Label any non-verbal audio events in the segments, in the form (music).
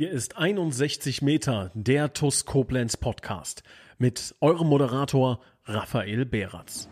Hier ist 61 Meter, der TUS Koblenz Podcast mit eurem Moderator Raphael Beratz.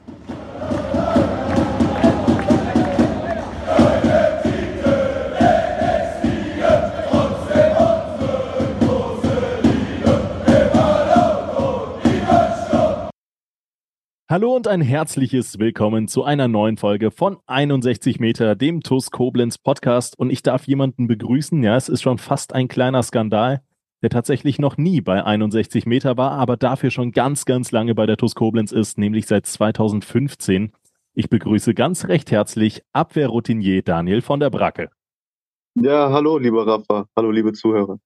Hallo und ein herzliches Willkommen zu einer neuen Folge von 61 Meter, dem TUS Koblenz Podcast. Und ich darf jemanden begrüßen. Ja, es ist schon fast ein kleiner Skandal, der tatsächlich noch nie bei 61 Meter war, aber dafür schon ganz, ganz lange bei der TUS Koblenz ist, nämlich seit 2015. Ich begrüße ganz recht herzlich Abwehrroutinier Daniel von der Bracke. Ja, hallo, lieber Rafa. Hallo, liebe Zuhörer.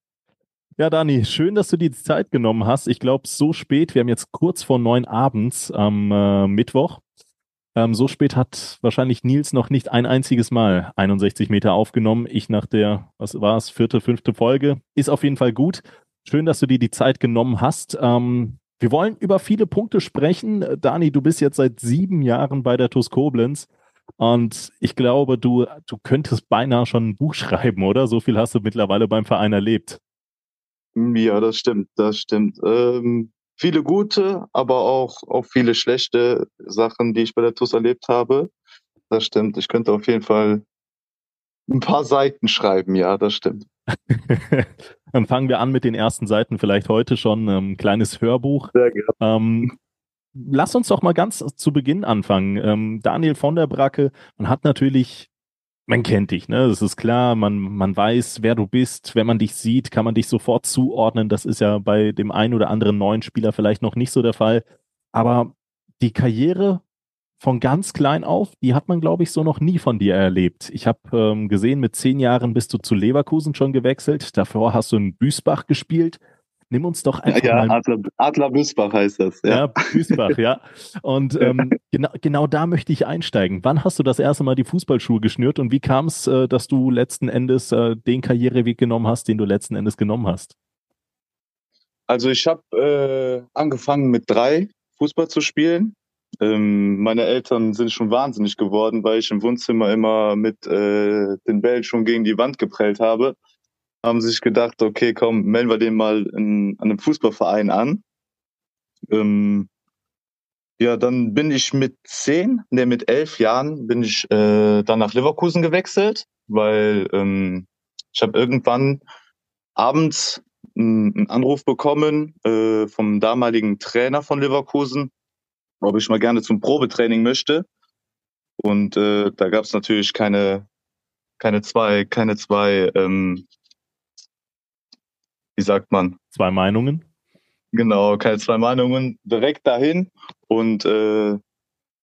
Ja, Dani, schön, dass du die Zeit genommen hast. Ich glaube, so spät, wir haben jetzt kurz vor neun abends am äh, Mittwoch. Ähm, so spät hat wahrscheinlich Nils noch nicht ein einziges Mal 61 Meter aufgenommen. Ich nach der, was war es, vierte, fünfte Folge. Ist auf jeden Fall gut. Schön, dass du dir die Zeit genommen hast. Ähm, wir wollen über viele Punkte sprechen. Dani, du bist jetzt seit sieben Jahren bei der TUS Koblenz. Und ich glaube, du, du könntest beinahe schon ein Buch (laughs) schreiben, oder? So viel hast du mittlerweile beim Verein erlebt. Ja, das stimmt, das stimmt. Ähm, viele gute, aber auch, auch viele schlechte Sachen, die ich bei der TUS erlebt habe. Das stimmt. Ich könnte auf jeden Fall ein paar Seiten schreiben, ja, das stimmt. (laughs) Dann fangen wir an mit den ersten Seiten, vielleicht heute schon ein ähm, kleines Hörbuch. Sehr gerne. Ähm, lass uns doch mal ganz zu Beginn anfangen. Ähm, Daniel von der Bracke, man hat natürlich man kennt dich, ne? Das ist klar, man, man weiß, wer du bist. Wenn man dich sieht, kann man dich sofort zuordnen. Das ist ja bei dem einen oder anderen neuen Spieler vielleicht noch nicht so der Fall. Aber die Karriere von ganz klein auf, die hat man, glaube ich, so noch nie von dir erlebt. Ich habe ähm, gesehen, mit zehn Jahren bist du zu Leverkusen schon gewechselt. Davor hast du in Büsbach gespielt. Nimm uns doch einfach ja, mal. Adler, Adler Büsbach heißt das. Ja, ja Büsbach, ja. Und ähm, (laughs) genau, genau da möchte ich einsteigen. Wann hast du das erste Mal die Fußballschuhe geschnürt und wie kam es, äh, dass du letzten Endes äh, den Karriereweg genommen hast, den du letzten Endes genommen hast? Also ich habe äh, angefangen mit drei Fußball zu spielen. Ähm, meine Eltern sind schon wahnsinnig geworden, weil ich im Wohnzimmer immer mit äh, den Bällen schon gegen die Wand geprellt habe haben sich gedacht, okay, komm, melden wir den mal in, an einem Fußballverein an. Ähm, ja, dann bin ich mit zehn, ne, mit elf Jahren bin ich äh, dann nach Leverkusen gewechselt, weil ähm, ich habe irgendwann abends einen Anruf bekommen äh, vom damaligen Trainer von Leverkusen, ob ich mal gerne zum Probetraining möchte. Und äh, da gab es natürlich keine keine zwei keine zwei ähm, wie sagt man? Zwei Meinungen? Genau, keine zwei Meinungen, direkt dahin. Und äh,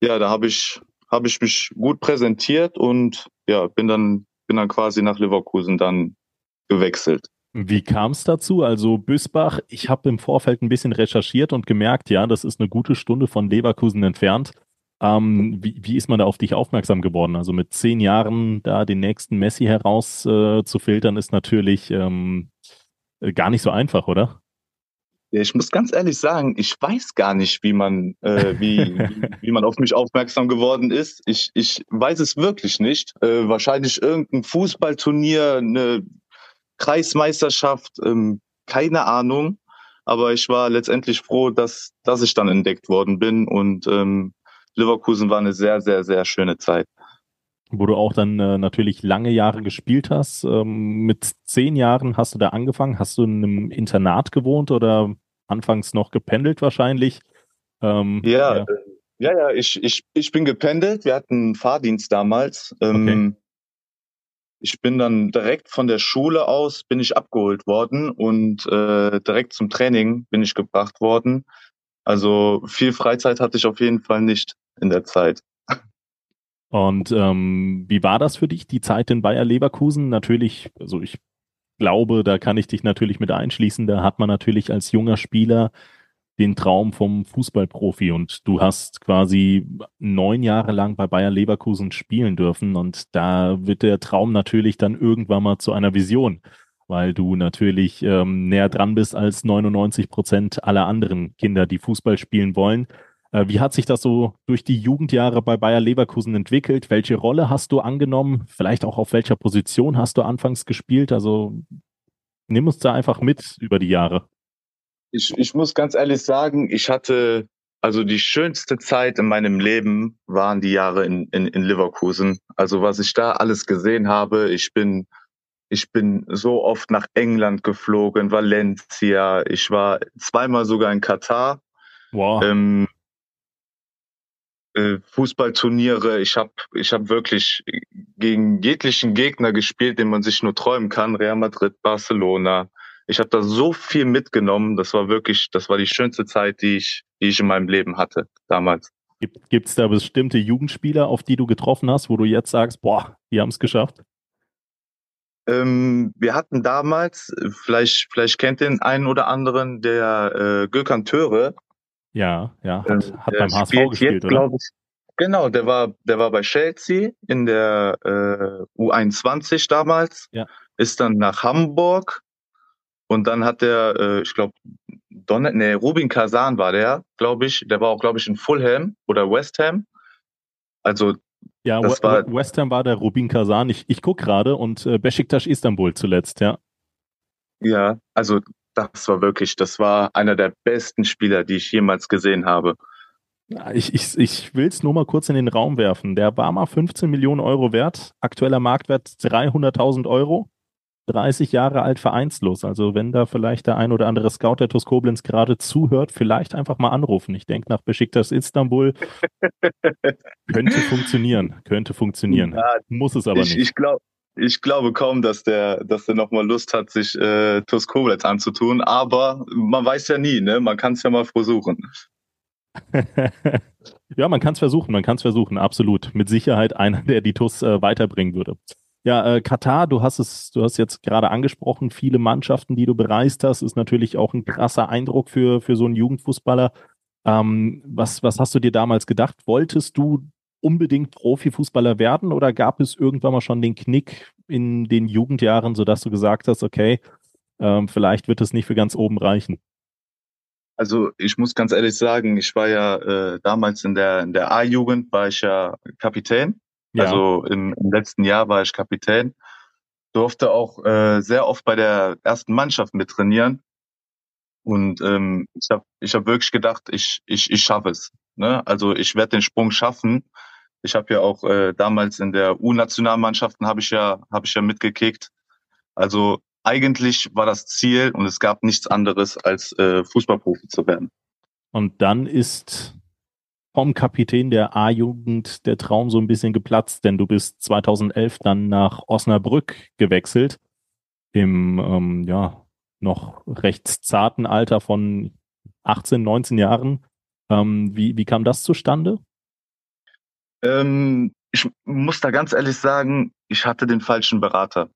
ja, da habe ich, hab ich mich gut präsentiert und ja, bin dann, bin dann quasi nach Leverkusen dann gewechselt. Wie kam es dazu? Also Büsbach, ich habe im Vorfeld ein bisschen recherchiert und gemerkt, ja, das ist eine gute Stunde von Leverkusen entfernt. Ähm, wie, wie ist man da auf dich aufmerksam geworden? Also mit zehn Jahren da den nächsten Messi herauszufiltern, äh, ist natürlich ähm, äh, gar nicht so einfach, oder? Ja, ich muss ganz ehrlich sagen, ich weiß gar nicht, wie man, äh, wie, (laughs) wie, man auf mich aufmerksam geworden ist. Ich, ich weiß es wirklich nicht. Äh, wahrscheinlich irgendein Fußballturnier, eine Kreismeisterschaft, ähm, keine Ahnung. Aber ich war letztendlich froh, dass, dass ich dann entdeckt worden bin und ähm, Leverkusen war eine sehr, sehr, sehr schöne Zeit wo du auch dann äh, natürlich lange Jahre gespielt hast. Ähm, mit zehn Jahren hast du da angefangen. Hast du in einem Internat gewohnt oder anfangs noch gependelt wahrscheinlich? Ähm, ja, ja, äh, ja, ja, ich, ich, ich bin gependelt. Wir hatten Fahrdienst damals. Ähm, okay. Ich bin dann direkt von der Schule aus bin ich abgeholt worden und äh, direkt zum Training bin ich gebracht worden. Also viel Freizeit hatte ich auf jeden Fall nicht in der Zeit. Und ähm, wie war das für dich, die Zeit in Bayer Leverkusen? Natürlich, also ich glaube, da kann ich dich natürlich mit einschließen. Da hat man natürlich als junger Spieler den Traum vom Fußballprofi und du hast quasi neun Jahre lang bei Bayer Leverkusen spielen dürfen und da wird der Traum natürlich dann irgendwann mal zu einer Vision, weil du natürlich ähm, näher dran bist als 99 Prozent aller anderen Kinder, die Fußball spielen wollen. Äh, wie hat sich das so durch die Jugendjahre bei Bayer Leverkusen entwickelt? Welche Rolle hast du angenommen? Vielleicht auch auf welcher Position hast du anfangs gespielt? Also Nimm uns da einfach mit über die Jahre. Ich, ich muss ganz ehrlich sagen, ich hatte, also die schönste Zeit in meinem Leben waren die Jahre in, in, in Leverkusen. Also was ich da alles gesehen habe, ich bin, ich bin so oft nach England geflogen, Valencia, ich war zweimal sogar in Katar. Wow. Ähm, äh, Fußballturniere. Ich habe ich hab wirklich gegen jeglichen Gegner gespielt, den man sich nur träumen kann. Real Madrid, Barcelona. Ich habe da so viel mitgenommen. Das war wirklich, das war die schönste Zeit, die ich, die ich in meinem Leben hatte damals. Gibt es da bestimmte Jugendspieler, auf die du getroffen hast, wo du jetzt sagst, boah, die haben es geschafft? Ähm, wir hatten damals, vielleicht, vielleicht kennt den einen oder anderen, der äh, Gökhan Töre, ja, ja, hat, ähm, hat beim HSV gespielt, jetzt, oder? Ich, genau, der war, der war bei Chelsea in der äh, U21 damals, ja. ist dann nach Hamburg und dann hat der, äh, ich glaube, Donnet, nee, Rubin Kazan war der, glaube ich. Der war auch, glaube ich, in Fulham oder West Ham. Also ja, das war, West Ham war der Rubin Kazan. Ich, ich gucke gerade und äh, Besiktas Istanbul zuletzt, ja. Ja, also das war wirklich, das war einer der besten Spieler, die ich jemals gesehen habe. Ich, ich, ich will es nur mal kurz in den Raum werfen. Der war mal 15 Millionen Euro wert, aktueller Marktwert 300.000 Euro, 30 Jahre alt vereinslos. Also wenn da vielleicht der ein oder andere Scout der TuS Koblenz gerade zuhört, vielleicht einfach mal anrufen. Ich denke nach Besiktas Istanbul (laughs) könnte funktionieren, könnte funktionieren. Ja, Muss es aber ich, nicht. Ich glaube, ich glaube kaum, dass der, dass der nochmal Lust hat, sich äh, TuS Koblenz anzutun. Aber man weiß ja nie, ne? Man kann es ja mal versuchen. (laughs) ja, man kann es versuchen, man kann es versuchen, absolut. Mit Sicherheit einer, der die TuS äh, weiterbringen würde. Ja, äh, Katar, du hast es, du hast jetzt gerade angesprochen, viele Mannschaften, die du bereist hast, ist natürlich auch ein krasser Eindruck für, für so einen Jugendfußballer. Ähm, was, was hast du dir damals gedacht? Wolltest du unbedingt Profifußballer werden oder gab es irgendwann mal schon den Knick in den Jugendjahren, sodass du gesagt hast, okay, ähm, vielleicht wird es nicht für ganz oben reichen? Also ich muss ganz ehrlich sagen, ich war ja äh, damals in der in der A-Jugend war ich ja Kapitän. Ja. Also im, im letzten Jahr war ich Kapitän. Durfte auch äh, sehr oft bei der ersten Mannschaft mit trainieren. Und ähm, ich habe ich hab wirklich gedacht, ich ich ich schaffe es. Ne? Also ich werde den Sprung schaffen. Ich habe ja auch äh, damals in der U-Nationalmannschaften habe ich ja habe ich ja mitgekickt. Also eigentlich war das Ziel und es gab nichts anderes als äh, Fußballprofi zu werden. Und dann ist vom Kapitän der A-Jugend der Traum so ein bisschen geplatzt, denn du bist 2011 dann nach Osnabrück gewechselt im ähm, ja noch recht zarten Alter von 18, 19 Jahren. Ähm, wie, wie kam das zustande? Ähm, ich muss da ganz ehrlich sagen, ich hatte den falschen Berater.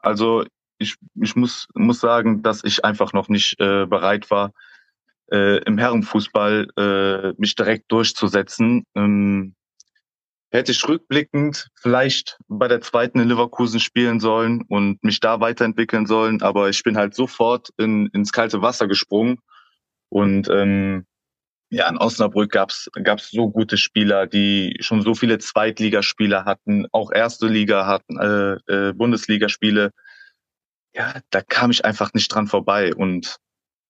Also ich, ich muss, muss sagen, dass ich einfach noch nicht äh, bereit war, äh, im Herrenfußball äh, mich direkt durchzusetzen. Ähm, hätte ich rückblickend vielleicht bei der zweiten in Leverkusen spielen sollen und mich da weiterentwickeln sollen, aber ich bin halt sofort in, ins kalte Wasser gesprungen und ähm, ja, in Osnabrück gab's gab's so gute Spieler, die schon so viele Zweitligaspieler hatten, auch erste Liga hatten, äh, äh, Bundesligaspiele. Ja, da kam ich einfach nicht dran vorbei und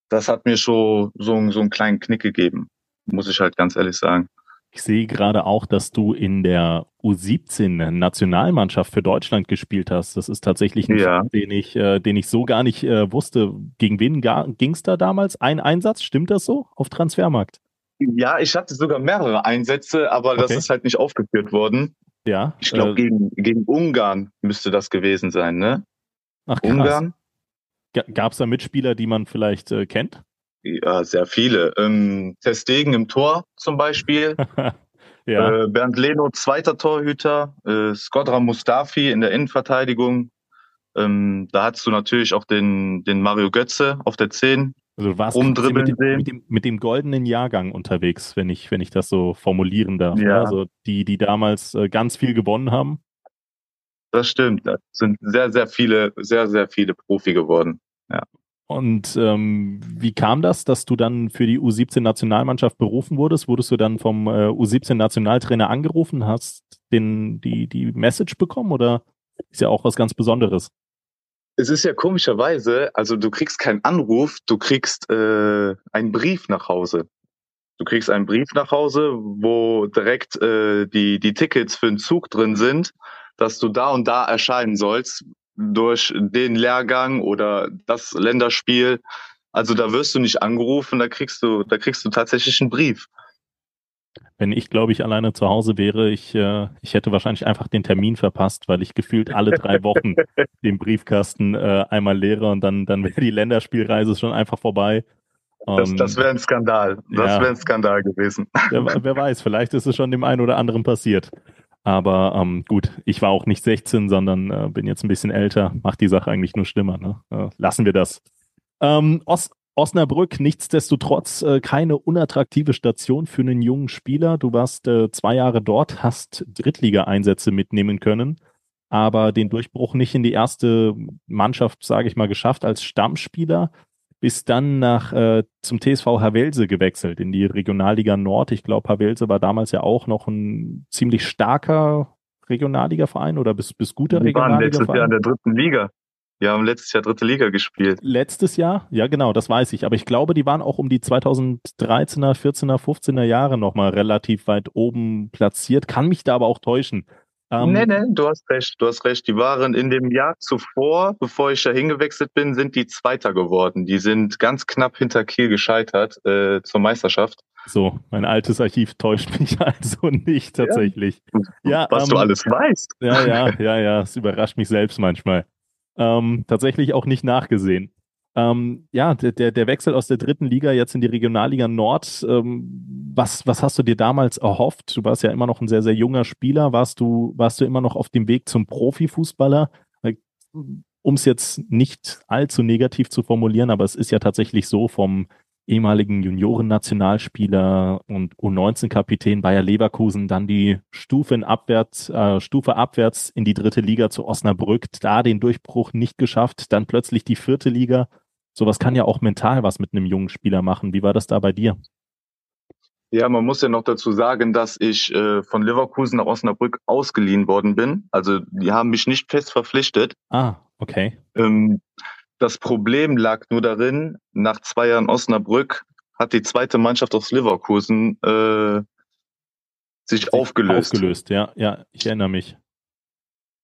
das hat mir schon so, so einen kleinen Knick gegeben, muss ich halt ganz ehrlich sagen. Ich sehe gerade auch, dass du in der U17 Nationalmannschaft für Deutschland gespielt hast. Das ist tatsächlich ein ja. Fall, den ich, äh, den ich so gar nicht äh, wusste. Gegen wen ging es da damals? Ein Einsatz, stimmt das so? Auf Transfermarkt? Ja, ich hatte sogar mehrere Einsätze, aber okay. das ist halt nicht aufgeführt worden. Ja. Ich glaube, äh, gegen, gegen Ungarn müsste das gewesen sein, ne? Ach, krass. Ungarn. Gab es da Mitspieler, die man vielleicht äh, kennt? Ja, sehr viele. Ähm, Testegen im Tor zum Beispiel. (laughs) ja. äh, Bernd Leno, zweiter Torhüter. Äh, Skodra Mustafi in der Innenverteidigung. Ähm, da hattest du natürlich auch den, den Mario Götze auf der 10. Also du warst mit dem, mit, dem, mit dem goldenen Jahrgang unterwegs, wenn ich, wenn ich das so formulieren darf. Ja. Also die, die damals äh, ganz viel gewonnen haben. Das stimmt. Da sind sehr, sehr viele, sehr, sehr viele Profi geworden. Ja. Und ähm, wie kam das, dass du dann für die U17-Nationalmannschaft berufen wurdest? Wurdest du dann vom äh, U17-Nationaltrainer angerufen, hast den, die, die Message bekommen oder ist ja auch was ganz Besonderes? Es ist ja komischerweise, also du kriegst keinen Anruf, du kriegst äh, einen Brief nach Hause. Du kriegst einen Brief nach Hause, wo direkt äh, die, die Tickets für den Zug drin sind, dass du da und da erscheinen sollst durch den Lehrgang oder das Länderspiel. Also da wirst du nicht angerufen, da kriegst du, da kriegst du tatsächlich einen Brief. Wenn ich, glaube ich, alleine zu Hause wäre, ich, äh, ich hätte wahrscheinlich einfach den Termin verpasst, weil ich gefühlt alle drei (laughs) Wochen den Briefkasten äh, einmal leere und dann, dann wäre die Länderspielreise schon einfach vorbei. Das, das wäre ein Skandal. Das ja, wäre ein Skandal gewesen. Wer, (laughs) wer, weiß, vielleicht ist es schon dem einen oder anderen passiert. Aber ähm, gut, ich war auch nicht 16, sondern äh, bin jetzt ein bisschen älter. Macht die Sache eigentlich nur schlimmer. Ne? Äh, lassen wir das. Ähm, Os Osnabrück, nichtsdestotrotz äh, keine unattraktive Station für einen jungen Spieler. Du warst äh, zwei Jahre dort, hast Drittliga-Einsätze mitnehmen können, aber den Durchbruch nicht in die erste Mannschaft, sage ich mal, geschafft als Stammspieler. Bist dann nach äh, zum TSV Havelse gewechselt in die Regionalliga Nord. Ich glaube, Havelse war damals ja auch noch ein ziemlich starker Regionalliga-Verein oder bis, bis guter Regionalliga-Verein. letztes Jahr in der dritten Liga. Wir haben letztes Jahr dritte Liga gespielt. Letztes Jahr? Ja, genau, das weiß ich. Aber ich glaube, die waren auch um die 2013er, 14er, 15er Jahre nochmal relativ weit oben platziert. Kann mich da aber auch täuschen. Ähm, nee, nee, du hast recht, du hast recht. Die waren in dem Jahr zuvor, bevor ich da hingewechselt bin, sind die Zweiter geworden. Die sind ganz knapp hinter Kiel gescheitert äh, zur Meisterschaft. So, mein altes Archiv täuscht (laughs) mich also nicht tatsächlich. Ja, ja was ähm, du alles weißt. Ja, ja, ja, ja, es überrascht mich selbst manchmal. Ähm, tatsächlich auch nicht nachgesehen. Ähm, ja, der, der Wechsel aus der dritten Liga jetzt in die Regionalliga Nord, ähm, was, was hast du dir damals erhofft? Du warst ja immer noch ein sehr, sehr junger Spieler. Warst du, warst du immer noch auf dem Weg zum Profifußballer? Um es jetzt nicht allzu negativ zu formulieren, aber es ist ja tatsächlich so vom ehemaligen Junioren-Nationalspieler und U19-Kapitän Bayer Leverkusen, dann die Stufe, abwärts, äh, Stufe abwärts in die dritte Liga zu Osnabrück, da den Durchbruch nicht geschafft, dann plötzlich die vierte Liga. Sowas kann ja auch mental was mit einem jungen Spieler machen. Wie war das da bei dir? Ja, man muss ja noch dazu sagen, dass ich äh, von Leverkusen nach Osnabrück ausgeliehen worden bin. Also die haben mich nicht fest verpflichtet. Ah, okay. Ähm, das Problem lag nur darin, nach zwei Jahren Osnabrück hat die zweite Mannschaft aus Leverkusen äh, sich, sich aufgelöst. Aufgelöst, ja, ja, ich erinnere mich.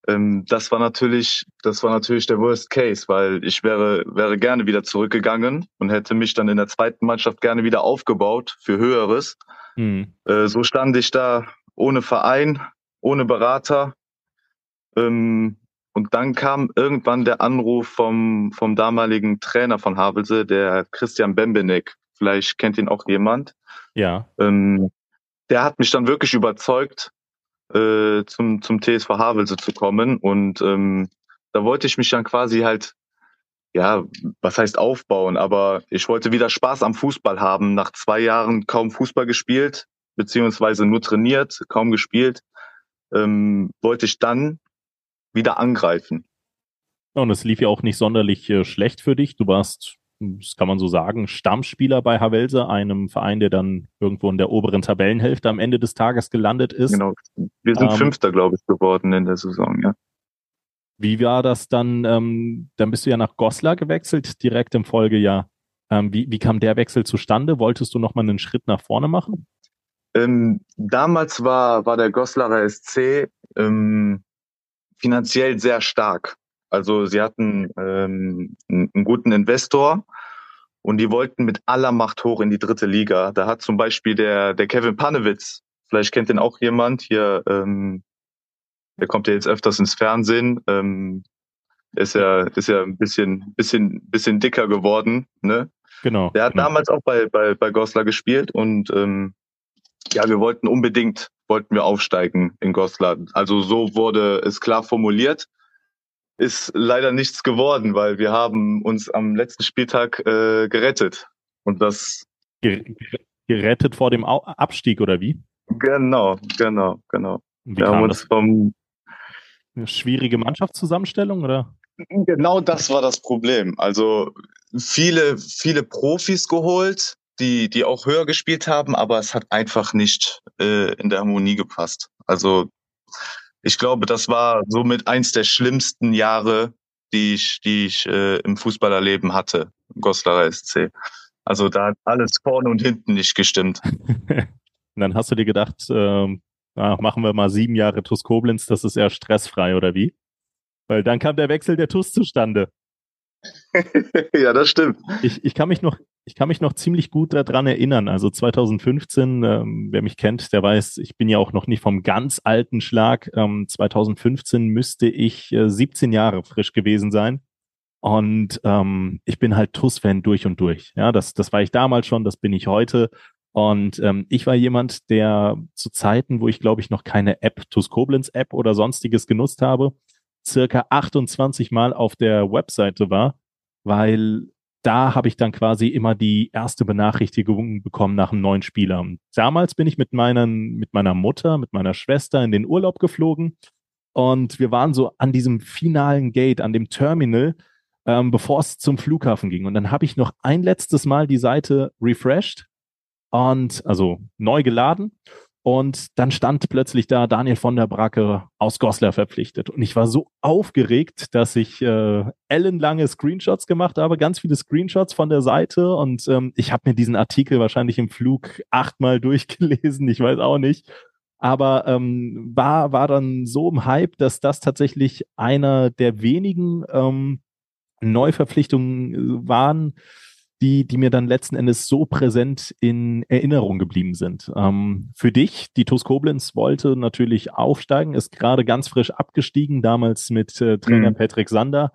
Ähm, das war natürlich, das war natürlich der Worst Case, weil ich wäre, wäre gerne wieder zurückgegangen und hätte mich dann in der zweiten Mannschaft gerne wieder aufgebaut für Höheres. Mhm. Äh, so stand ich da ohne Verein, ohne Berater. Ähm, und dann kam irgendwann der Anruf vom, vom damaligen Trainer von Havelse, der Christian Bembenek. Vielleicht kennt ihn auch jemand. Ja. Ähm, der hat mich dann wirklich überzeugt, äh, zum, zum TSV Havelse zu kommen. Und ähm, da wollte ich mich dann quasi halt, ja, was heißt aufbauen, aber ich wollte wieder Spaß am Fußball haben. Nach zwei Jahren kaum Fußball gespielt, beziehungsweise nur trainiert, kaum gespielt, ähm, wollte ich dann wieder angreifen. Ja, und es lief ja auch nicht sonderlich äh, schlecht für dich. Du warst, das kann man so sagen, Stammspieler bei Havelse, einem Verein, der dann irgendwo in der oberen Tabellenhälfte am Ende des Tages gelandet ist. Genau. Wir sind ähm, Fünfter, glaube ich, geworden in der Saison, ja. Wie war das dann? Ähm, dann bist du ja nach Goslar gewechselt, direkt im Folgejahr. Ähm, wie, wie kam der Wechsel zustande? Wolltest du nochmal einen Schritt nach vorne machen? Ähm, damals war, war der Goslarer SC ähm, finanziell sehr stark. Also sie hatten ähm, einen guten Investor und die wollten mit aller Macht hoch in die dritte Liga. Da hat zum Beispiel der, der Kevin Panewitz, vielleicht kennt den auch jemand hier, ähm, der kommt ja jetzt öfters ins Fernsehen. Ähm, ist ja, ist ja ein bisschen, bisschen, bisschen dicker geworden, ne? Genau. Der hat genau. damals auch bei, bei, bei Goslar gespielt und ähm, ja, wir wollten unbedingt, wollten wir aufsteigen in Goslar. Also so wurde es klar formuliert. Ist leider nichts geworden, weil wir haben uns am letzten Spieltag äh, gerettet. Und das gerettet vor dem Abstieg oder wie? Genau, genau, genau. Wie wir haben uns das? vom Eine schwierige Mannschaftszusammenstellung oder? Genau das war das Problem. Also viele, viele Profis geholt, die, die auch höher gespielt haben, aber es hat einfach nicht äh, in der Harmonie gepasst. Also ich glaube, das war somit eins der schlimmsten Jahre, die ich, die ich äh, im Fußballerleben hatte, Goslarer SC. Also da hat alles vorne und hinten nicht gestimmt. und (laughs) dann hast du dir gedacht, äh, machen wir mal sieben Jahre TUS Koblenz, das ist eher stressfrei, oder wie? Weil dann kam der Wechsel der TUS zustande. (laughs) ja, das stimmt. Ich, ich kann mich noch, ich kann mich noch ziemlich gut daran erinnern. Also 2015, ähm, wer mich kennt, der weiß, ich bin ja auch noch nicht vom ganz alten Schlag. Ähm, 2015 müsste ich äh, 17 Jahre frisch gewesen sein. Und ähm, ich bin halt TUS-Fan durch und durch. Ja, das, das war ich damals schon, das bin ich heute. Und ähm, ich war jemand, der zu Zeiten, wo ich glaube ich noch keine App, TUS Koblenz App oder sonstiges genutzt habe, circa 28 Mal auf der Webseite war, weil da habe ich dann quasi immer die erste Benachrichtigung bekommen nach einem neuen Spieler. damals bin ich mit, meinen, mit meiner Mutter, mit meiner Schwester in den Urlaub geflogen und wir waren so an diesem finalen Gate, an dem Terminal, ähm, bevor es zum Flughafen ging. Und dann habe ich noch ein letztes Mal die Seite refreshed und also neu geladen und dann stand plötzlich da Daniel von der Bracke aus Goslar verpflichtet. Und ich war so aufgeregt, dass ich äh, ellenlange Screenshots gemacht habe, ganz viele Screenshots von der Seite. Und ähm, ich habe mir diesen Artikel wahrscheinlich im Flug achtmal (laughs) durchgelesen, ich weiß auch nicht. Aber ähm, war, war dann so im Hype, dass das tatsächlich einer der wenigen ähm, Neuverpflichtungen äh, waren, die, die mir dann letzten Endes so präsent in Erinnerung geblieben sind. Ähm, für dich, die TuS Koblenz wollte natürlich aufsteigen, ist gerade ganz frisch abgestiegen, damals mit äh, Trainer mhm. Patrick Sander,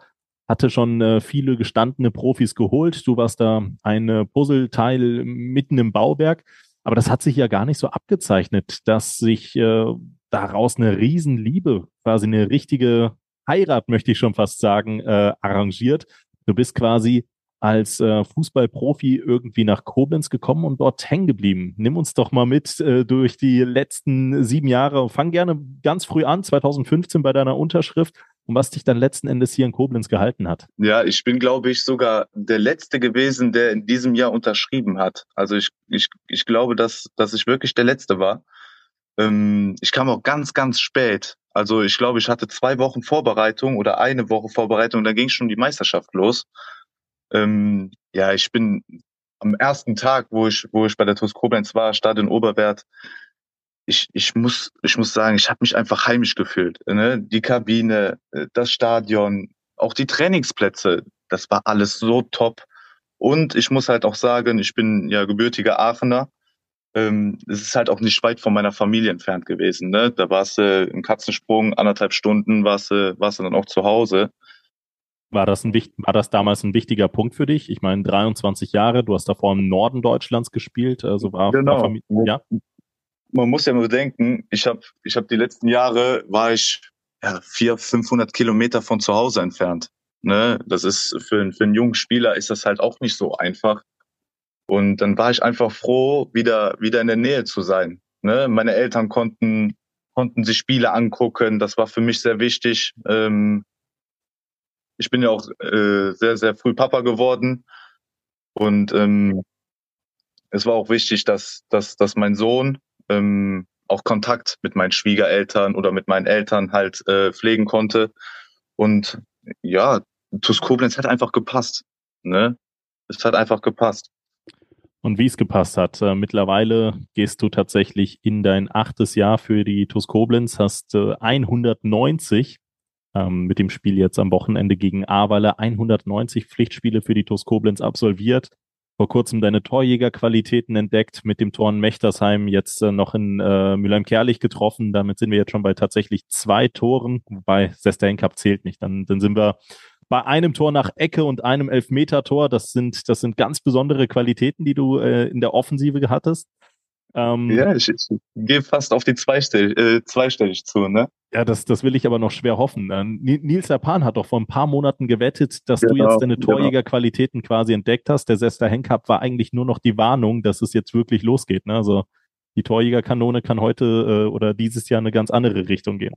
hatte schon äh, viele gestandene Profis geholt. Du warst da ein äh, Puzzleteil mitten im Bauwerk. Aber das hat sich ja gar nicht so abgezeichnet, dass sich äh, daraus eine Riesenliebe, quasi eine richtige Heirat, möchte ich schon fast sagen, äh, arrangiert. Du bist quasi als äh, Fußballprofi irgendwie nach Koblenz gekommen und dort hängen geblieben. Nimm uns doch mal mit äh, durch die letzten sieben Jahre. Fang gerne ganz früh an, 2015 bei deiner Unterschrift und was dich dann letzten Endes hier in Koblenz gehalten hat. Ja, ich bin, glaube ich, sogar der Letzte gewesen, der in diesem Jahr unterschrieben hat. Also ich, ich, ich glaube, dass, dass ich wirklich der Letzte war. Ähm, ich kam auch ganz, ganz spät. Also ich glaube, ich hatte zwei Wochen Vorbereitung oder eine Woche Vorbereitung, dann ging schon die Meisterschaft los. Ähm, ja, ich bin am ersten Tag, wo ich, wo ich bei der TuS Koblenz war, Stadion Oberwert, ich, ich muss, ich muss sagen, ich habe mich einfach heimisch gefühlt. Ne? Die Kabine, äh, das Stadion, auch die Trainingsplätze, das war alles so top. Und ich muss halt auch sagen, ich bin ja gebürtiger Aachener. Ähm, es ist halt auch nicht weit von meiner Familie entfernt gewesen. Ne? Da warst du äh, im Katzensprung, anderthalb Stunden warst du, warst du dann auch zu Hause. War das, ein, war das damals ein wichtiger Punkt für dich? Ich meine, 23 Jahre, du hast davor im Norden Deutschlands gespielt, also war, genau. war Familie, ja? Man muss ja nur bedenken, ich habe ich hab die letzten Jahre, war ich ja, 400, 500 Kilometer von zu Hause entfernt. Ne? Das ist für, für einen jungen Spieler ist das halt auch nicht so einfach. Und dann war ich einfach froh, wieder, wieder in der Nähe zu sein. Ne? Meine Eltern konnten, konnten sich Spiele angucken. Das war für mich sehr wichtig. Ähm, ich bin ja auch äh, sehr, sehr früh Papa geworden. Und ähm, es war auch wichtig, dass, dass, dass mein Sohn ähm, auch Kontakt mit meinen Schwiegereltern oder mit meinen Eltern halt äh, pflegen konnte. Und ja, TuS Koblenz hat einfach gepasst. Ne? Es hat einfach gepasst. Und wie es gepasst hat. Äh, mittlerweile gehst du tatsächlich in dein achtes Jahr für die TuS Koblenz, hast äh, 190 ähm, mit dem Spiel jetzt am Wochenende gegen Ahrweiler 190 Pflichtspiele für die TuS Koblenz absolviert. Vor kurzem deine Torjägerqualitäten entdeckt, mit dem Tor in Mechtersheim jetzt äh, noch in äh, Mülheim-Kerlich getroffen. Damit sind wir jetzt schon bei tatsächlich zwei Toren, wobei Sester Cup zählt nicht. Dann, dann sind wir bei einem Tor nach Ecke und einem Elfmeter-Tor. Das sind, das sind ganz besondere Qualitäten, die du äh, in der Offensive hattest. Ähm, ja, ich, ich gehe fast auf die zweistellig, äh, zweistellig zu, ne? Ja, das, das will ich aber noch schwer hoffen. Äh, Nils Japan hat doch vor ein paar Monaten gewettet, dass genau, du jetzt deine genau. Torjägerqualitäten quasi entdeckt hast. Der Sester Henkup war eigentlich nur noch die Warnung, dass es jetzt wirklich losgeht. Ne? Also die Torjägerkanone kann heute äh, oder dieses Jahr eine ganz andere Richtung gehen.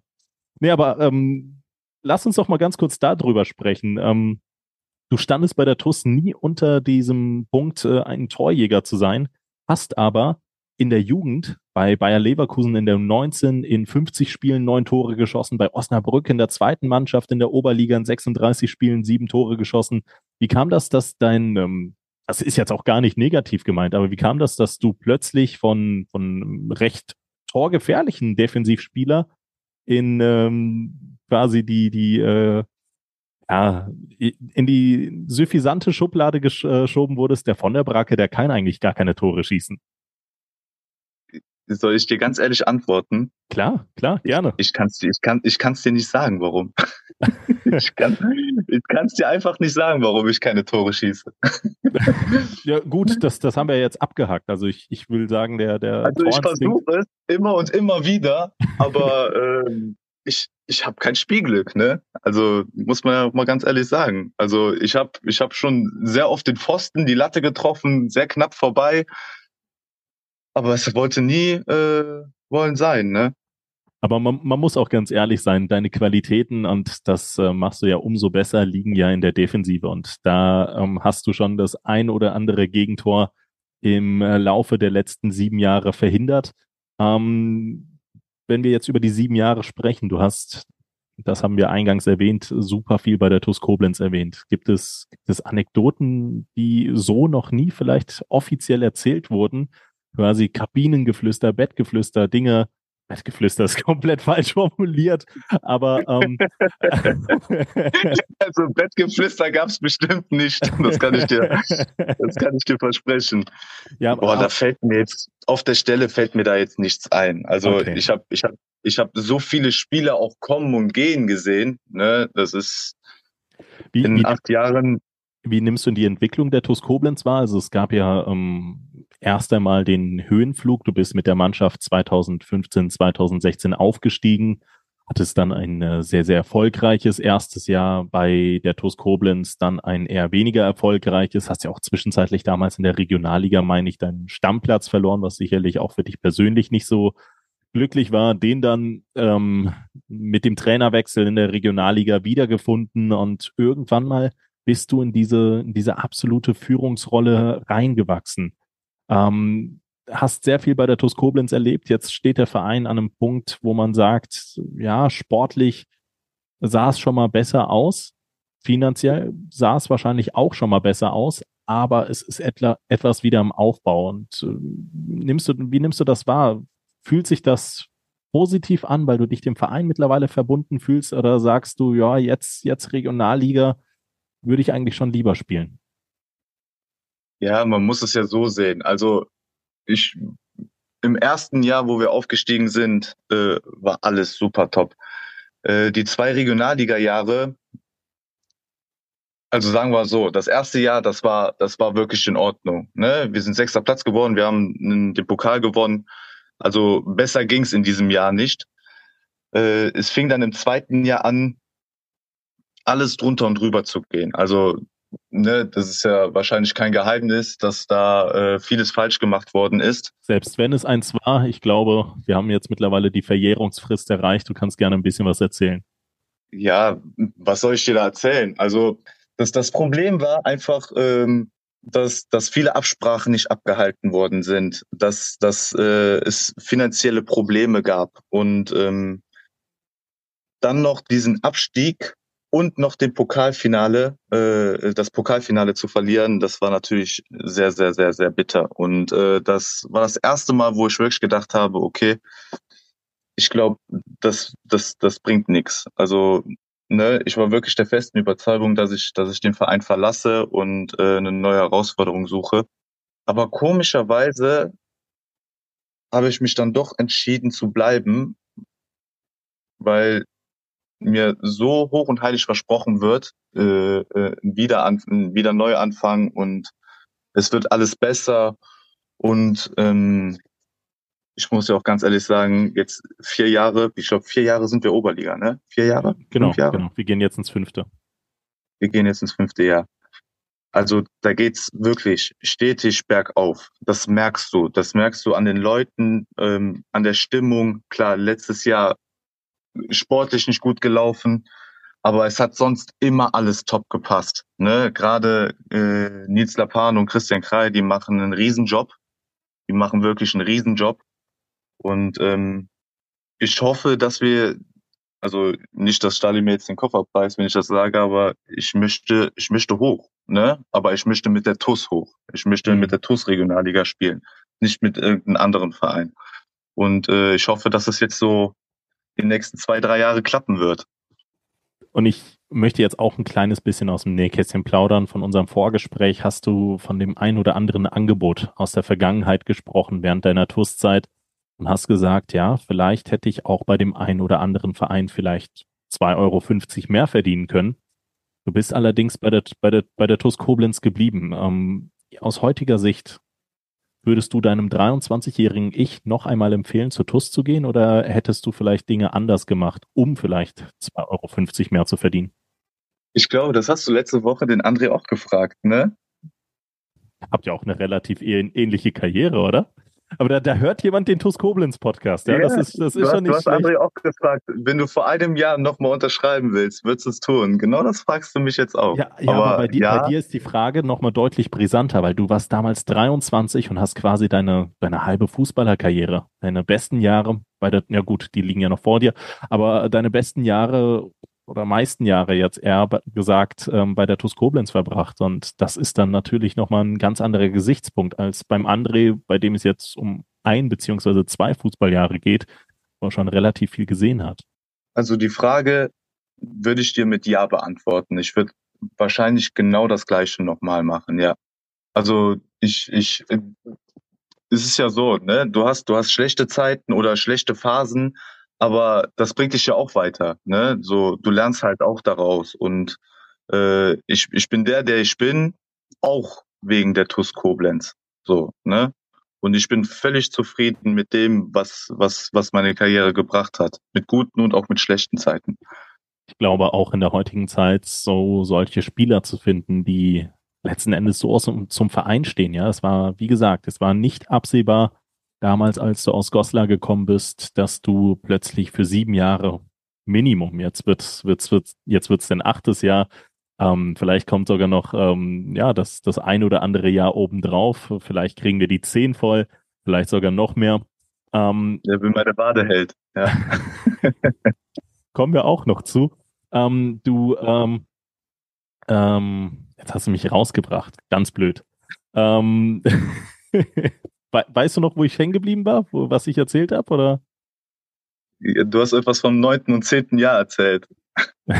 Nee, aber ähm, lass uns doch mal ganz kurz darüber sprechen. Ähm, du standest bei der TUS nie unter diesem Punkt, äh, ein Torjäger zu sein, hast aber in der Jugend bei Bayer Leverkusen in der 19 in 50 Spielen neun Tore geschossen, bei Osnabrück in der zweiten Mannschaft in der Oberliga in 36 Spielen sieben Tore geschossen. Wie kam das, dass dein, ähm, das ist jetzt auch gar nicht negativ gemeint, aber wie kam das, dass du plötzlich von, von recht torgefährlichen Defensivspieler in ähm, quasi die, die äh, ja, in die suffisante Schublade geschoben wurdest, der von der Bracke, der kann eigentlich gar keine Tore schießen. Soll ich dir ganz ehrlich antworten? Klar, klar, gerne. Ich, ich kann es dir, ich kann, ich kann's dir nicht sagen, warum. (laughs) ich kann es dir einfach nicht sagen, warum ich keine Tore schieße. (laughs) ja, gut, das, das haben wir jetzt abgehackt. Also ich, ich will sagen, der, der. Also ich versuche es immer und immer wieder, aber (laughs) ähm, ich, ich habe kein Spielglück, ne? Also muss man ja mal ganz ehrlich sagen. Also ich habe ich hab schon sehr oft den Pfosten, die Latte getroffen, sehr knapp vorbei. Aber es wollte nie äh, wollen sein, ne? Aber man, man muss auch ganz ehrlich sein, deine Qualitäten, und das äh, machst du ja umso besser, liegen ja in der Defensive. Und da ähm, hast du schon das ein oder andere Gegentor im äh, Laufe der letzten sieben Jahre verhindert. Ähm, wenn wir jetzt über die sieben Jahre sprechen, du hast, das haben wir eingangs erwähnt, super viel bei der TUS Koblenz erwähnt. Gibt es, gibt es Anekdoten, die so noch nie vielleicht offiziell erzählt wurden, quasi Kabinengeflüster, Bettgeflüster, Dinge, Bettgeflüster ist (laughs) komplett falsch formuliert, aber ähm, (laughs) also Bettgeflüster gab es bestimmt nicht. Das kann ich dir, das kann ich dir versprechen. Ja, Boah, da fällt mir jetzt auf der Stelle fällt mir da jetzt nichts ein. Also okay. ich habe ich habe ich habe so viele Spiele auch kommen und gehen gesehen. Ne, das ist wie, in wie, acht Jahren. Wie nimmst du die Entwicklung der TuS Koblenz wahr? Also es gab ja ähm, erst einmal den Höhenflug. Du bist mit der Mannschaft 2015, 2016 aufgestiegen, hattest dann ein äh, sehr, sehr erfolgreiches erstes Jahr bei der TuS Koblenz, dann ein eher weniger erfolgreiches. Hast ja auch zwischenzeitlich damals in der Regionalliga, meine ich, deinen Stammplatz verloren, was sicherlich auch für dich persönlich nicht so glücklich war, den dann ähm, mit dem Trainerwechsel in der Regionalliga wiedergefunden und irgendwann mal bist du in diese, in diese absolute Führungsrolle reingewachsen. Ähm, hast sehr viel bei der TuS Koblenz erlebt. Jetzt steht der Verein an einem Punkt, wo man sagt, ja, sportlich sah es schon mal besser aus. Finanziell sah es wahrscheinlich auch schon mal besser aus, aber es ist etla, etwas wieder im Aufbau. Und äh, nimmst du, wie nimmst du das wahr? Fühlt sich das positiv an, weil du dich dem Verein mittlerweile verbunden fühlst, oder sagst du, ja, jetzt, jetzt Regionalliga würde ich eigentlich schon lieber spielen? Ja, man muss es ja so sehen. Also ich im ersten Jahr, wo wir aufgestiegen sind, äh, war alles super top. Äh, die zwei Regionalliga-Jahre, also sagen wir so, das erste Jahr, das war, das war wirklich in Ordnung. Ne? Wir sind sechster Platz geworden, wir haben den Pokal gewonnen. Also besser ging's in diesem Jahr nicht. Äh, es fing dann im zweiten Jahr an, alles drunter und drüber zu gehen. Also ne, das ist ja wahrscheinlich kein Geheimnis, dass da äh, vieles falsch gemacht worden ist. Selbst wenn es eins war, ich glaube, wir haben jetzt mittlerweile die Verjährungsfrist erreicht. Du kannst gerne ein bisschen was erzählen. Ja, was soll ich dir da erzählen? Also das, das Problem war einfach, ähm, dass, dass viele Absprachen nicht abgehalten worden sind, dass, dass äh, es finanzielle Probleme gab und ähm, dann noch diesen Abstieg und noch den Pokalfinale, äh, das Pokalfinale zu verlieren, das war natürlich sehr, sehr, sehr, sehr bitter. Und äh, das war das erste Mal, wo ich wirklich gedacht habe, okay, ich glaube, das, das, das bringt nichts. Also ne, ich war wirklich der festen Überzeugung, dass ich, dass ich den Verein verlasse und äh, eine neue Herausforderung suche. Aber komischerweise habe ich mich dann doch entschieden zu bleiben, weil mir so hoch und heilig versprochen wird, äh, äh, wieder, an, wieder neu anfangen und es wird alles besser. Und ähm, ich muss ja auch ganz ehrlich sagen, jetzt vier Jahre, ich glaube, vier Jahre sind wir Oberliga, ne? Vier Jahre? Genau, Jahre? genau. Wir gehen jetzt ins fünfte. Wir gehen jetzt ins fünfte Jahr. Also da geht's wirklich stetig bergauf. Das merkst du. Das merkst du an den Leuten, ähm, an der Stimmung. Klar, letztes Jahr sportlich nicht gut gelaufen, aber es hat sonst immer alles top gepasst. Ne? Gerade äh, Nils Lapan und Christian Krei, die machen einen Riesenjob. Die machen wirklich einen Riesenjob. Und ähm, ich hoffe, dass wir, also nicht, dass Stali mir jetzt den Koffer preist, wenn ich das sage, aber ich möchte, ich möchte hoch, ne? Aber ich möchte mit der TUS hoch. Ich möchte mhm. mit der TUS Regionalliga spielen, nicht mit irgendeinem anderen Verein. Und äh, ich hoffe, dass es jetzt so die nächsten zwei, drei Jahre klappen wird. Und ich möchte jetzt auch ein kleines bisschen aus dem Nähkästchen plaudern. Von unserem Vorgespräch hast du von dem ein oder anderen Angebot aus der Vergangenheit gesprochen während deiner TUS-Zeit und hast gesagt, ja, vielleicht hätte ich auch bei dem einen oder anderen Verein vielleicht 2,50 Euro mehr verdienen können. Du bist allerdings bei der, bei der, bei der TUS Koblenz geblieben. Ähm, aus heutiger Sicht, würdest du deinem 23-jährigen Ich noch einmal empfehlen, zur TUS zu gehen oder hättest du vielleicht Dinge anders gemacht, um vielleicht 2,50 Euro mehr zu verdienen? Ich glaube, das hast du letzte Woche den André auch gefragt, ne? Habt ihr auch eine relativ ähnliche Karriere, oder? Aber da, da hört jemand den TuS Koblenz Podcast. Ja, ja das ist, das ist schon nicht Du hast schlecht. André auch gefragt, wenn du vor einem Jahr nochmal unterschreiben willst, würdest du es tun? Genau das fragst du mich jetzt auch. Ja, ja aber, aber bei, dir, ja. bei dir ist die Frage nochmal deutlich brisanter, weil du warst damals 23 und hast quasi deine, deine halbe Fußballerkarriere, deine besten Jahre bei der, ja gut, die liegen ja noch vor dir, aber deine besten Jahre oder meisten Jahre jetzt eher gesagt ähm, bei der TuS Koblenz verbracht. Und das ist dann natürlich nochmal ein ganz anderer Gesichtspunkt als beim André, bei dem es jetzt um ein beziehungsweise zwei Fußballjahre geht, wo er schon relativ viel gesehen hat. Also die Frage würde ich dir mit Ja beantworten. Ich würde wahrscheinlich genau das Gleiche nochmal machen, ja. Also ich, ich, es ist ja so, ne? Du hast, du hast schlechte Zeiten oder schlechte Phasen, aber das bringt dich ja auch weiter. Ne? So, du lernst halt auch daraus. Und äh, ich, ich bin der, der ich bin, auch wegen der TUS Koblenz. So, ne? Und ich bin völlig zufrieden mit dem, was, was, was meine Karriere gebracht hat. Mit guten und auch mit schlechten Zeiten. Ich glaube auch in der heutigen Zeit so solche Spieler zu finden, die letzten Endes so aus zum Verein stehen. Ja, es war, wie gesagt, es war nicht absehbar, damals, als du aus Goslar gekommen bist, dass du plötzlich für sieben Jahre Minimum, jetzt wird's, wird's, wird's, jetzt wird's dein achtes Jahr, ähm, vielleicht kommt sogar noch ähm, ja das, das ein oder andere Jahr obendrauf. Vielleicht kriegen wir die zehn voll, vielleicht sogar noch mehr. Ähm, Der will meine Bade hält. Ja. (laughs) kommen wir auch noch zu. Ähm, du, ähm, ähm, jetzt hast du mich rausgebracht, ganz blöd. Ähm, (laughs) Weißt du noch, wo ich hängen geblieben war, wo, was ich erzählt habe, oder? Du hast etwas vom neunten und zehnten Jahr erzählt. (laughs)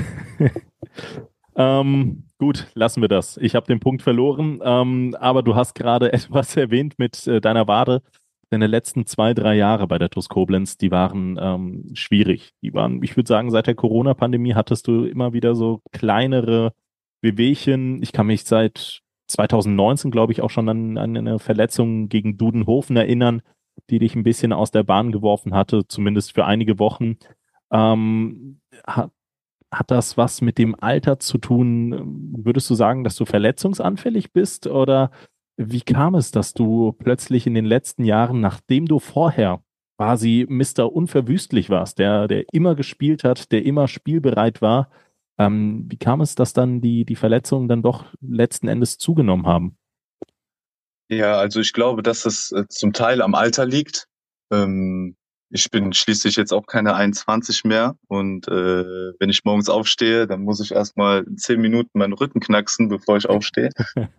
ähm, gut, lassen wir das. Ich habe den Punkt verloren, ähm, aber du hast gerade (laughs) etwas erwähnt mit äh, deiner Wade. Deine letzten zwei, drei Jahre bei der TUS Koblenz, die waren ähm, schwierig. Die waren, ich würde sagen, seit der Corona-Pandemie hattest du immer wieder so kleinere Wehwehchen. Ich kann mich seit 2019, glaube ich, auch schon an, an eine Verletzung gegen Dudenhofen erinnern, die dich ein bisschen aus der Bahn geworfen hatte, zumindest für einige Wochen. Ähm, hat, hat das was mit dem Alter zu tun? Würdest du sagen, dass du verletzungsanfällig bist oder wie kam es, dass du plötzlich in den letzten Jahren, nachdem du vorher quasi Mr. Unverwüstlich warst, der, der immer gespielt hat, der immer spielbereit war, ähm, wie kam es, dass dann die, die Verletzungen dann doch letzten Endes zugenommen haben? Ja, also ich glaube, dass es äh, zum Teil am Alter liegt. Ähm, ich bin schließlich jetzt auch keine 21 mehr und äh, wenn ich morgens aufstehe, dann muss ich erstmal zehn Minuten meinen Rücken knacksen, bevor ich aufstehe. (laughs)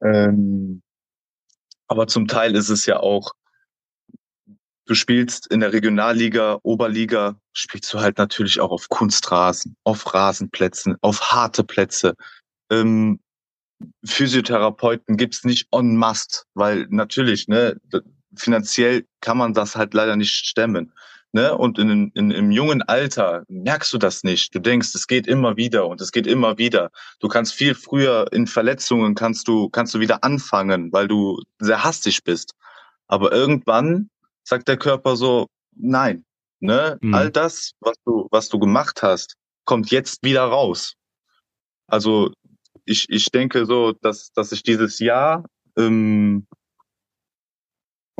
ähm, aber zum Teil ist es ja auch du spielst in der Regionalliga, Oberliga, spielst du halt natürlich auch auf Kunstrasen, auf Rasenplätzen, auf harte Plätze. Ähm, Physiotherapeuten gibt's nicht en masse, weil natürlich, ne, finanziell kann man das halt leider nicht stemmen. Ne? Und in, in, im jungen Alter merkst du das nicht. Du denkst, es geht immer wieder und es geht immer wieder. Du kannst viel früher in Verletzungen kannst du, kannst du wieder anfangen, weil du sehr hastig bist. Aber irgendwann sagt der Körper so, nein, ne, mhm. all das, was du, was du gemacht hast, kommt jetzt wieder raus. Also ich, ich denke so, dass, dass ich dieses Jahr, ähm,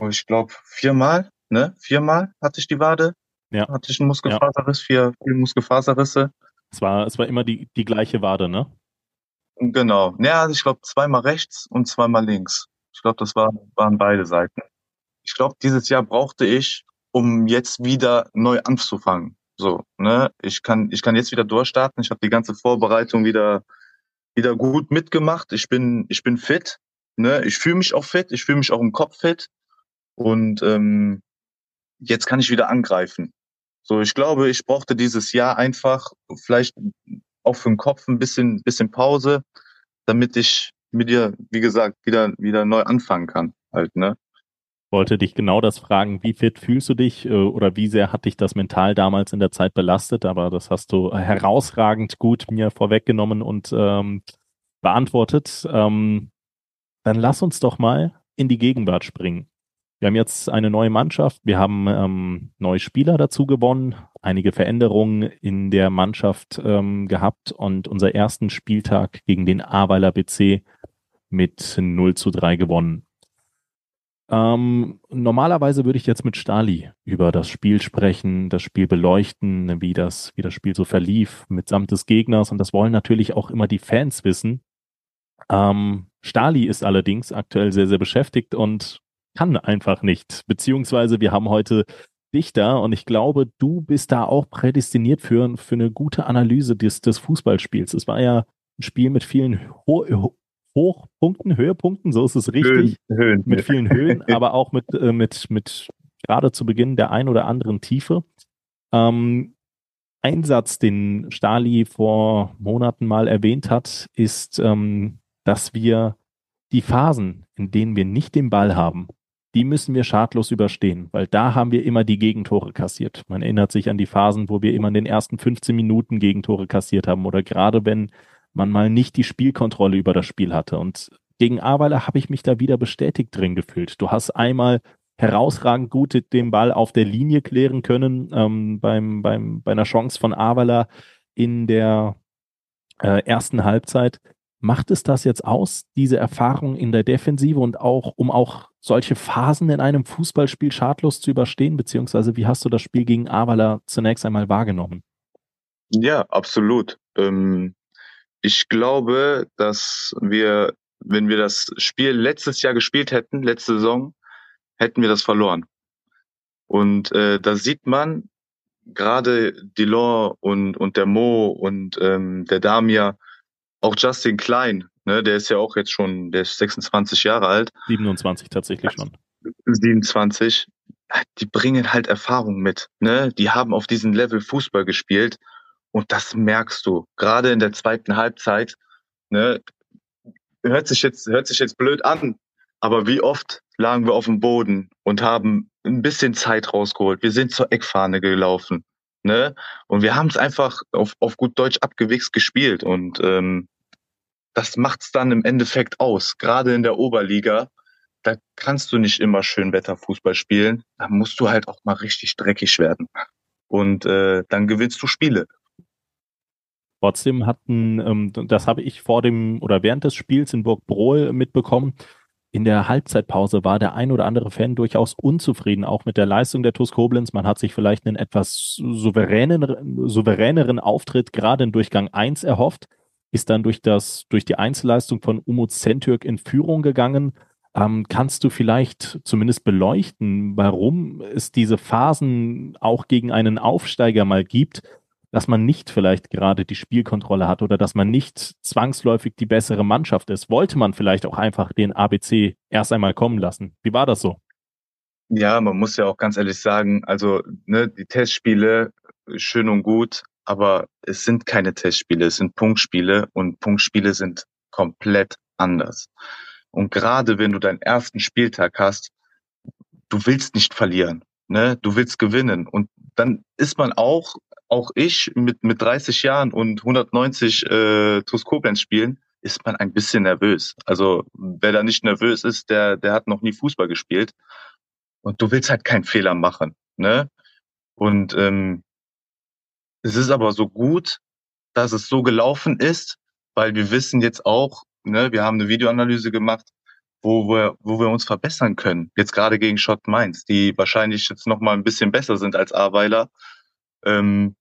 oh, ich glaube viermal, ne, viermal hatte ich die Wade, ja. hatte ich einen Muskelfaserriss, ja. vier, vier Muskelfaserrisse. Es war, es war immer die, die gleiche Wade, ne? Genau. Ja, also ich glaube zweimal rechts und zweimal links. Ich glaube, das war, waren beide Seiten. Glaube, dieses Jahr brauchte ich, um jetzt wieder neu anzufangen. So, ne? Ich kann, ich kann jetzt wieder durchstarten. Ich habe die ganze Vorbereitung wieder, wieder gut mitgemacht. Ich bin, ich bin fit. Ne? Ich fühle mich auch fit. Ich fühle mich auch im Kopf fit. Und ähm, jetzt kann ich wieder angreifen. So, ich glaube, ich brauchte dieses Jahr einfach vielleicht auch für den Kopf ein bisschen, bisschen Pause, damit ich mit dir, wie gesagt, wieder, wieder neu anfangen kann, halt, ne? Wollte dich genau das fragen, wie fit fühlst du dich äh, oder wie sehr hat dich das mental damals in der Zeit belastet, aber das hast du herausragend gut mir vorweggenommen und ähm, beantwortet. Ähm, dann lass uns doch mal in die Gegenwart springen. Wir haben jetzt eine neue Mannschaft, wir haben ähm, neue Spieler dazu gewonnen, einige Veränderungen in der Mannschaft ähm, gehabt und unser ersten Spieltag gegen den Aweiler BC mit 0 zu 3 gewonnen. Ähm, normalerweise würde ich jetzt mit Stali über das Spiel sprechen, das Spiel beleuchten, wie das, wie das Spiel so verlief, mitsamt des Gegners. Und das wollen natürlich auch immer die Fans wissen. Ähm, Stali ist allerdings aktuell sehr, sehr beschäftigt und kann einfach nicht. Beziehungsweise wir haben heute dich da und ich glaube, du bist da auch prädestiniert für, für eine gute Analyse des, des Fußballspiels. Es war ja ein Spiel mit vielen ho Hochpunkten, Höhepunkten, so ist es richtig. Höhen, Höhen. Mit vielen Höhen, (laughs) aber auch mit, äh, mit, mit gerade zu Beginn der ein oder anderen Tiefe. Ähm, ein Satz, den Stali vor Monaten mal erwähnt hat, ist, ähm, dass wir die Phasen, in denen wir nicht den Ball haben, die müssen wir schadlos überstehen, weil da haben wir immer die Gegentore kassiert. Man erinnert sich an die Phasen, wo wir immer in den ersten 15 Minuten Gegentore kassiert haben oder gerade wenn man mal nicht die Spielkontrolle über das Spiel hatte. Und gegen Aweiler habe ich mich da wieder bestätigt drin gefühlt. Du hast einmal herausragend gut den Ball auf der Linie klären können ähm, beim, beim, bei einer Chance von Aweiler in der äh, ersten Halbzeit. Macht es das jetzt aus, diese Erfahrung in der Defensive und auch, um auch solche Phasen in einem Fußballspiel schadlos zu überstehen? Beziehungsweise wie hast du das Spiel gegen Aweiler zunächst einmal wahrgenommen? Ja, absolut. Ähm, ich glaube, dass wir, wenn wir das Spiel letztes Jahr gespielt hätten, letzte Saison, hätten wir das verloren. Und äh, da sieht man gerade Delors und, und der Mo und ähm, der Damia, auch Justin Klein, ne, der ist ja auch jetzt schon, der ist 26 Jahre alt. 27 tatsächlich schon. 27. Die bringen halt Erfahrung mit. Ne? Die haben auf diesem Level Fußball gespielt und das merkst du, gerade in der zweiten Halbzeit. Ne, hört sich jetzt, hört sich jetzt blöd an, aber wie oft lagen wir auf dem Boden und haben ein bisschen Zeit rausgeholt. Wir sind zur Eckfahne gelaufen, ne? Und wir haben es einfach auf, auf gut Deutsch abgewichst gespielt und ähm, das macht's dann im Endeffekt aus. Gerade in der Oberliga, da kannst du nicht immer schön Wetterfußball spielen. Da musst du halt auch mal richtig dreckig werden. Und äh, dann gewinnst du Spiele. Trotzdem hatten, ähm, das habe ich vor dem oder während des Spiels in Burg Brohl mitbekommen, in der Halbzeitpause war der ein oder andere Fan durchaus unzufrieden, auch mit der Leistung der TuS Koblenz. Man hat sich vielleicht einen etwas souveräneren, souveräneren Auftritt gerade in Durchgang 1 erhofft, ist dann durch das, durch die Einzelleistung von Umut Zentürk in Führung gegangen. Ähm, kannst du vielleicht zumindest beleuchten, warum es diese Phasen auch gegen einen Aufsteiger mal gibt, dass man nicht vielleicht gerade die Spielkontrolle hat oder dass man nicht zwangsläufig die bessere Mannschaft ist. Wollte man vielleicht auch einfach den ABC erst einmal kommen lassen? Wie war das so? Ja, man muss ja auch ganz ehrlich sagen, also ne, die Testspiele schön und gut, aber es sind keine Testspiele, es sind Punktspiele und Punktspiele sind komplett anders. Und gerade wenn du deinen ersten Spieltag hast, du willst nicht verlieren, ne? Du willst gewinnen und dann ist man auch auch ich mit, mit 30 Jahren und 190 äh, TuS Koblenz spielen, ist man ein bisschen nervös. Also wer da nicht nervös ist, der, der hat noch nie Fußball gespielt. Und du willst halt keinen Fehler machen. Ne? Und ähm, es ist aber so gut, dass es so gelaufen ist, weil wir wissen jetzt auch, ne, wir haben eine Videoanalyse gemacht, wo wir, wo wir uns verbessern können. Jetzt gerade gegen Schott Mainz, die wahrscheinlich jetzt noch mal ein bisschen besser sind als Aweiler. Ähm,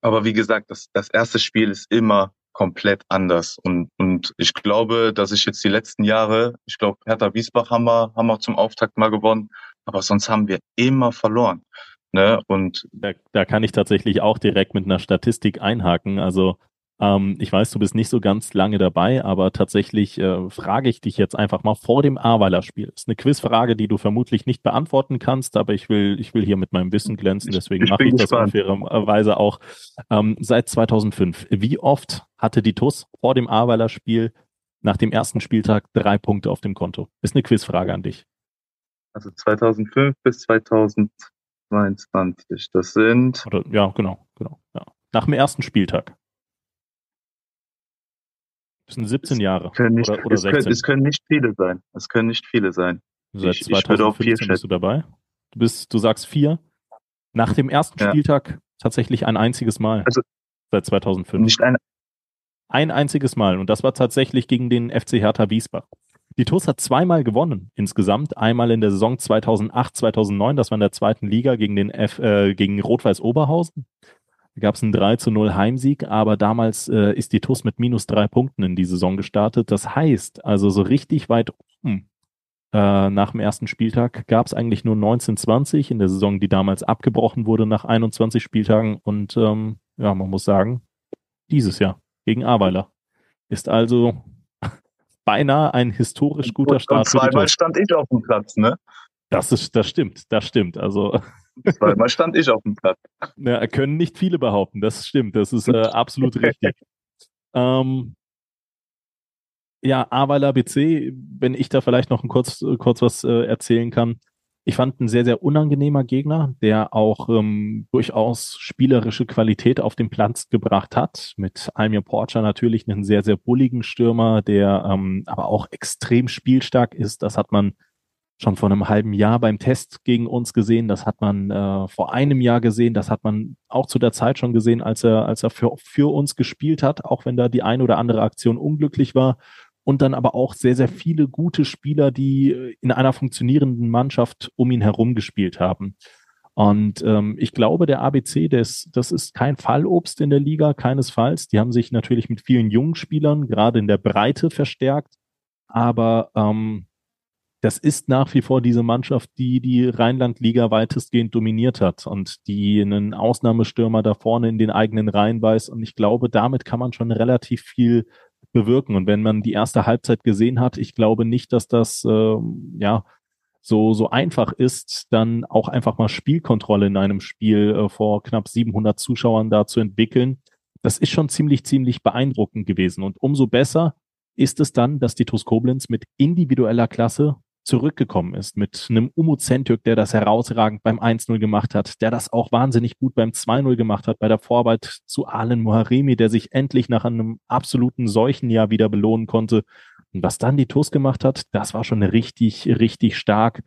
aber wie gesagt, das, das erste Spiel ist immer komplett anders. Und, und ich glaube, dass ich jetzt die letzten Jahre, ich glaube, Hertha Wiesbach haben wir, haben wir zum Auftakt mal gewonnen. aber sonst haben wir immer verloren. Ne? Und da, da kann ich tatsächlich auch direkt mit einer Statistik einhaken. Also ähm, ich weiß, du bist nicht so ganz lange dabei, aber tatsächlich äh, frage ich dich jetzt einfach mal vor dem Aweiler-Spiel. Ist eine Quizfrage, die du vermutlich nicht beantworten kannst, aber ich will, ich will hier mit meinem Wissen glänzen, deswegen mache ich das unfairerweise auch. Ähm, seit 2005, wie oft hatte die TUS vor dem Aweiler-Spiel nach dem ersten Spieltag drei Punkte auf dem Konto? Ist eine Quizfrage an dich. Also 2005 bis 2022, das sind... Oder, ja, genau, genau. Ja. Nach dem ersten Spieltag. Das sind 17 Jahre. Nicht, oder, oder es, 16. Können, es können nicht viele sein. Es können nicht viele sein. Seit ich, 2015 ich bist du dabei. Du bist, du sagst vier. Nach dem ersten ja. Spieltag tatsächlich ein einziges Mal. Also, seit 2005. Nicht ein, ein einziges Mal. Und das war tatsächlich gegen den FC Hertha Wiesbach. Die TuS hat zweimal gewonnen insgesamt. Einmal in der Saison 2008, 2009, das war in der zweiten Liga gegen den F, äh, gegen Rot-Weiß Oberhausen. Da gab es einen 3 zu 0 Heimsieg, aber damals äh, ist die TUS mit minus drei Punkten in die Saison gestartet. Das heißt, also so richtig weit oben äh, nach dem ersten Spieltag gab es eigentlich nur 1920 in der Saison, die damals abgebrochen wurde nach 21 Spieltagen. Und ähm, ja, man muss sagen, dieses Jahr gegen Aweiler ist also (laughs) beinahe ein historisch guter Start. Und zweimal stand ich auf dem Platz, ne? Das ist, das stimmt, das stimmt. Also Zweimal stand ich auf dem Platz. Ja, können nicht viele behaupten, das stimmt, das ist äh, absolut (laughs) richtig. Ähm, ja, Aweiler BC, wenn ich da vielleicht noch ein kurz, kurz was äh, erzählen kann. Ich fand ein sehr, sehr unangenehmer Gegner, der auch ähm, durchaus spielerische Qualität auf den Platz gebracht hat. Mit Almir Porcher natürlich einen sehr, sehr bulligen Stürmer, der ähm, aber auch extrem spielstark ist. Das hat man schon vor einem halben Jahr beim Test gegen uns gesehen. Das hat man äh, vor einem Jahr gesehen. Das hat man auch zu der Zeit schon gesehen, als er, als er für, für uns gespielt hat, auch wenn da die eine oder andere Aktion unglücklich war. Und dann aber auch sehr, sehr viele gute Spieler, die in einer funktionierenden Mannschaft um ihn herum gespielt haben. Und ähm, ich glaube, der ABC, das, das ist kein Fallobst in der Liga, keinesfalls. Die haben sich natürlich mit vielen jungen Spielern gerade in der Breite verstärkt. Aber ähm, das ist nach wie vor diese Mannschaft, die die Rheinland-Liga weitestgehend dominiert hat und die einen Ausnahmestürmer da vorne in den eigenen Reihen weiß. Und ich glaube, damit kann man schon relativ viel bewirken. Und wenn man die erste Halbzeit gesehen hat, ich glaube nicht, dass das äh, ja so so einfach ist, dann auch einfach mal Spielkontrolle in einem Spiel äh, vor knapp 700 Zuschauern da zu entwickeln. Das ist schon ziemlich ziemlich beeindruckend gewesen. Und umso besser ist es dann, dass die TuS Koblenz mit individueller Klasse zurückgekommen ist mit einem Umu Zentürk, der das herausragend beim 1-0 gemacht hat, der das auch wahnsinnig gut beim 2-0 gemacht hat, bei der Vorarbeit zu Alen Muharemi, der sich endlich nach einem absoluten Seuchenjahr wieder belohnen konnte. Und was dann die TUS gemacht hat, das war schon richtig, richtig stark.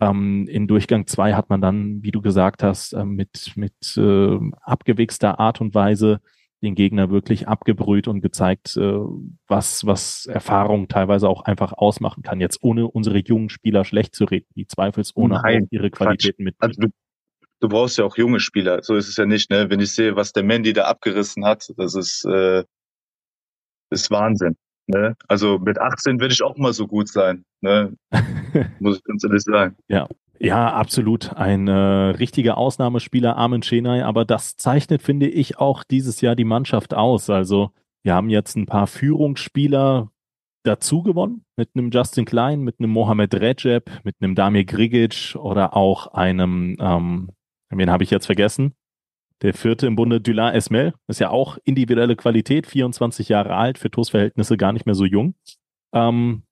Ähm, in Durchgang 2 hat man dann, wie du gesagt hast, äh, mit, mit äh, abgewichster Art und Weise den Gegner wirklich abgebrüht und gezeigt, äh, was, was Erfahrung teilweise auch einfach ausmachen kann. Jetzt ohne unsere jungen Spieler schlecht zu reden, die zweifelsohne Nein, ihre Qualitäten mit. Also du, du brauchst ja auch junge Spieler. So ist es ja nicht, ne? Wenn ich sehe, was der Mandy da abgerissen hat, das ist, äh, ist Wahnsinn. Ne? Also mit 18 würde ich auch mal so gut sein. Ne? (laughs) Muss ich ganz ehrlich sagen. Ja, ja, absolut. Ein äh, richtiger Ausnahmespieler, Armin Schenay. Aber das zeichnet, finde ich, auch dieses Jahr die Mannschaft aus. Also wir haben jetzt ein paar Führungsspieler dazu gewonnen. Mit einem Justin Klein, mit einem Mohamed Recep, mit einem Damir Grigic oder auch einem, ähm, wen habe ich jetzt vergessen? Der vierte im Bunde, Dulin Esmel. Ist ja auch individuelle Qualität, 24 Jahre alt, für TuS-Verhältnisse gar nicht mehr so jung. Ähm,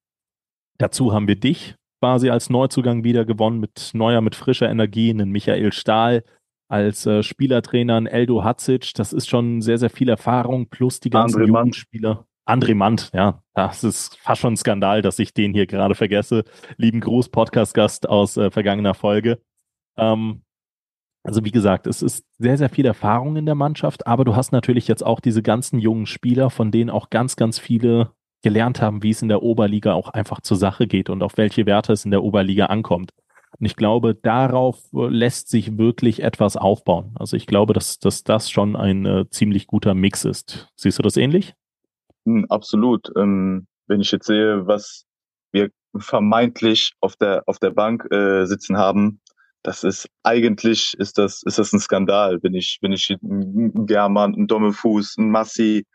dazu haben wir dich, quasi als Neuzugang wieder gewonnen, mit neuer, mit frischer Energie, einen Michael Stahl als äh, Spielertrainer, ein Eldo Hatzic. Das ist schon sehr, sehr viel Erfahrung, plus die ganzen André jungen Spieler. André Mant, ja, das ist fast schon ein Skandal, dass ich den hier gerade vergesse. Lieben Gruß, Podcast-Gast aus äh, vergangener Folge. Ähm, also wie gesagt, es ist sehr, sehr viel Erfahrung in der Mannschaft, aber du hast natürlich jetzt auch diese ganzen jungen Spieler, von denen auch ganz, ganz viele gelernt haben, wie es in der Oberliga auch einfach zur Sache geht und auf welche Werte es in der Oberliga ankommt. Und ich glaube, darauf äh, lässt sich wirklich etwas aufbauen. Also ich glaube, dass, dass das schon ein äh, ziemlich guter Mix ist. Siehst du das ähnlich? Hm, absolut. Ähm, wenn ich jetzt sehe, was wir vermeintlich auf der auf der Bank äh, sitzen haben, das ist eigentlich ist das ist das ein Skandal, wenn ich wenn ich ein German, ein Dommelfuß, ein Massi,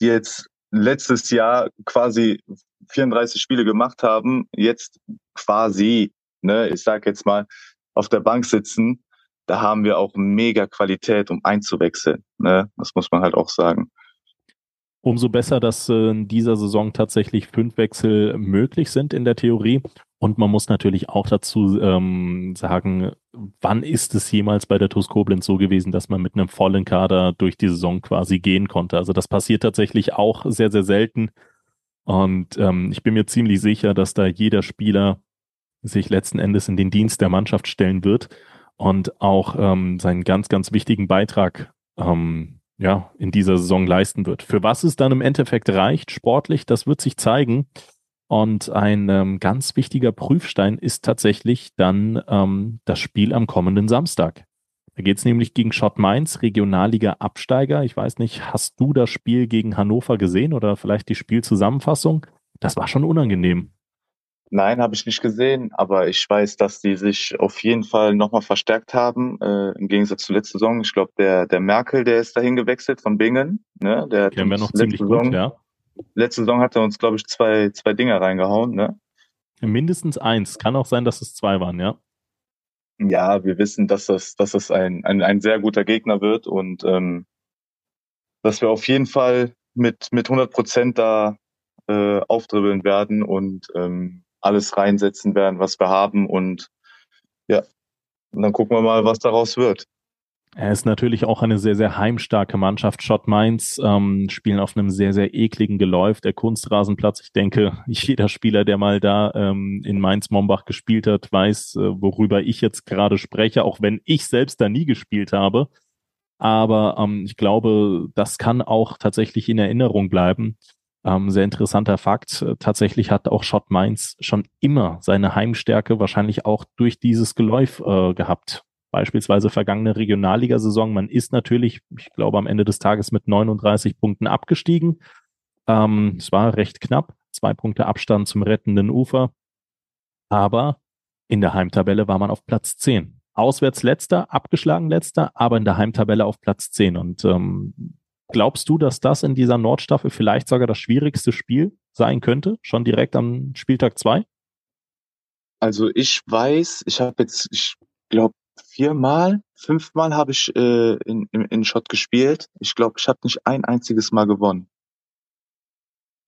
die jetzt letztes Jahr quasi 34 Spiele gemacht haben, jetzt quasi, ne, ich sag jetzt mal, auf der Bank sitzen, da haben wir auch mega Qualität, um einzuwechseln. Ne? Das muss man halt auch sagen. Umso besser, dass äh, in dieser Saison tatsächlich fünf Wechsel möglich sind in der Theorie. Und man muss natürlich auch dazu ähm, sagen, wann ist es jemals bei der TuS Koblenz so gewesen, dass man mit einem vollen Kader durch die Saison quasi gehen konnte. Also das passiert tatsächlich auch sehr, sehr selten. Und ähm, ich bin mir ziemlich sicher, dass da jeder Spieler sich letzten Endes in den Dienst der Mannschaft stellen wird und auch ähm, seinen ganz, ganz wichtigen Beitrag ähm, ja, in dieser Saison leisten wird. Für was es dann im Endeffekt reicht, sportlich, das wird sich zeigen. Und ein ähm, ganz wichtiger Prüfstein ist tatsächlich dann ähm, das Spiel am kommenden Samstag. Da geht es nämlich gegen Schott Mainz, Regionalliga-Absteiger. Ich weiß nicht, hast du das Spiel gegen Hannover gesehen oder vielleicht die Spielzusammenfassung? Das war schon unangenehm. Nein, habe ich nicht gesehen, aber ich weiß, dass die sich auf jeden Fall nochmal verstärkt haben, äh, im Gegensatz zur letzten Saison. Ich glaube, der, der Merkel, der ist dahin gewechselt von Bingen. Ne? Der Kennen wir noch ziemlich Saison, gut, ja. Letzte Saison hat er uns, glaube ich, zwei, zwei Dinger reingehauen. Ne? Mindestens eins. Kann auch sein, dass es zwei waren, ja. Ja, wir wissen, dass das, dass das ein, ein, ein sehr guter Gegner wird und ähm, dass wir auf jeden Fall mit, mit 100 Prozent da äh, aufdribbeln werden und ähm, alles reinsetzen werden, was wir haben. Und ja, und dann gucken wir mal, was daraus wird. Er ist natürlich auch eine sehr, sehr heimstarke Mannschaft. Schott Mainz ähm, spielen auf einem sehr, sehr ekligen Geläuf. Der Kunstrasenplatz, ich denke, (laughs) jeder Spieler, der mal da ähm, in Mainz-Mombach gespielt hat, weiß, äh, worüber ich jetzt gerade spreche, auch wenn ich selbst da nie gespielt habe. Aber ähm, ich glaube, das kann auch tatsächlich in Erinnerung bleiben. Ähm, sehr interessanter Fakt. Tatsächlich hat auch Schott Mainz schon immer seine Heimstärke wahrscheinlich auch durch dieses Geläuf äh, gehabt. Beispielsweise vergangene Regionalligasaison. Man ist natürlich, ich glaube, am Ende des Tages mit 39 Punkten abgestiegen. Ähm, es war recht knapp. Zwei Punkte Abstand zum rettenden Ufer. Aber in der Heimtabelle war man auf Platz 10. Auswärts letzter, abgeschlagen letzter, aber in der Heimtabelle auf Platz 10. Und ähm, Glaubst du, dass das in dieser Nordstaffel vielleicht sogar das schwierigste Spiel sein könnte, schon direkt am Spieltag zwei? Also ich weiß, ich habe jetzt, ich glaube, viermal, fünfmal habe ich äh, in, in, in Schott gespielt. Ich glaube, ich habe nicht ein einziges Mal gewonnen.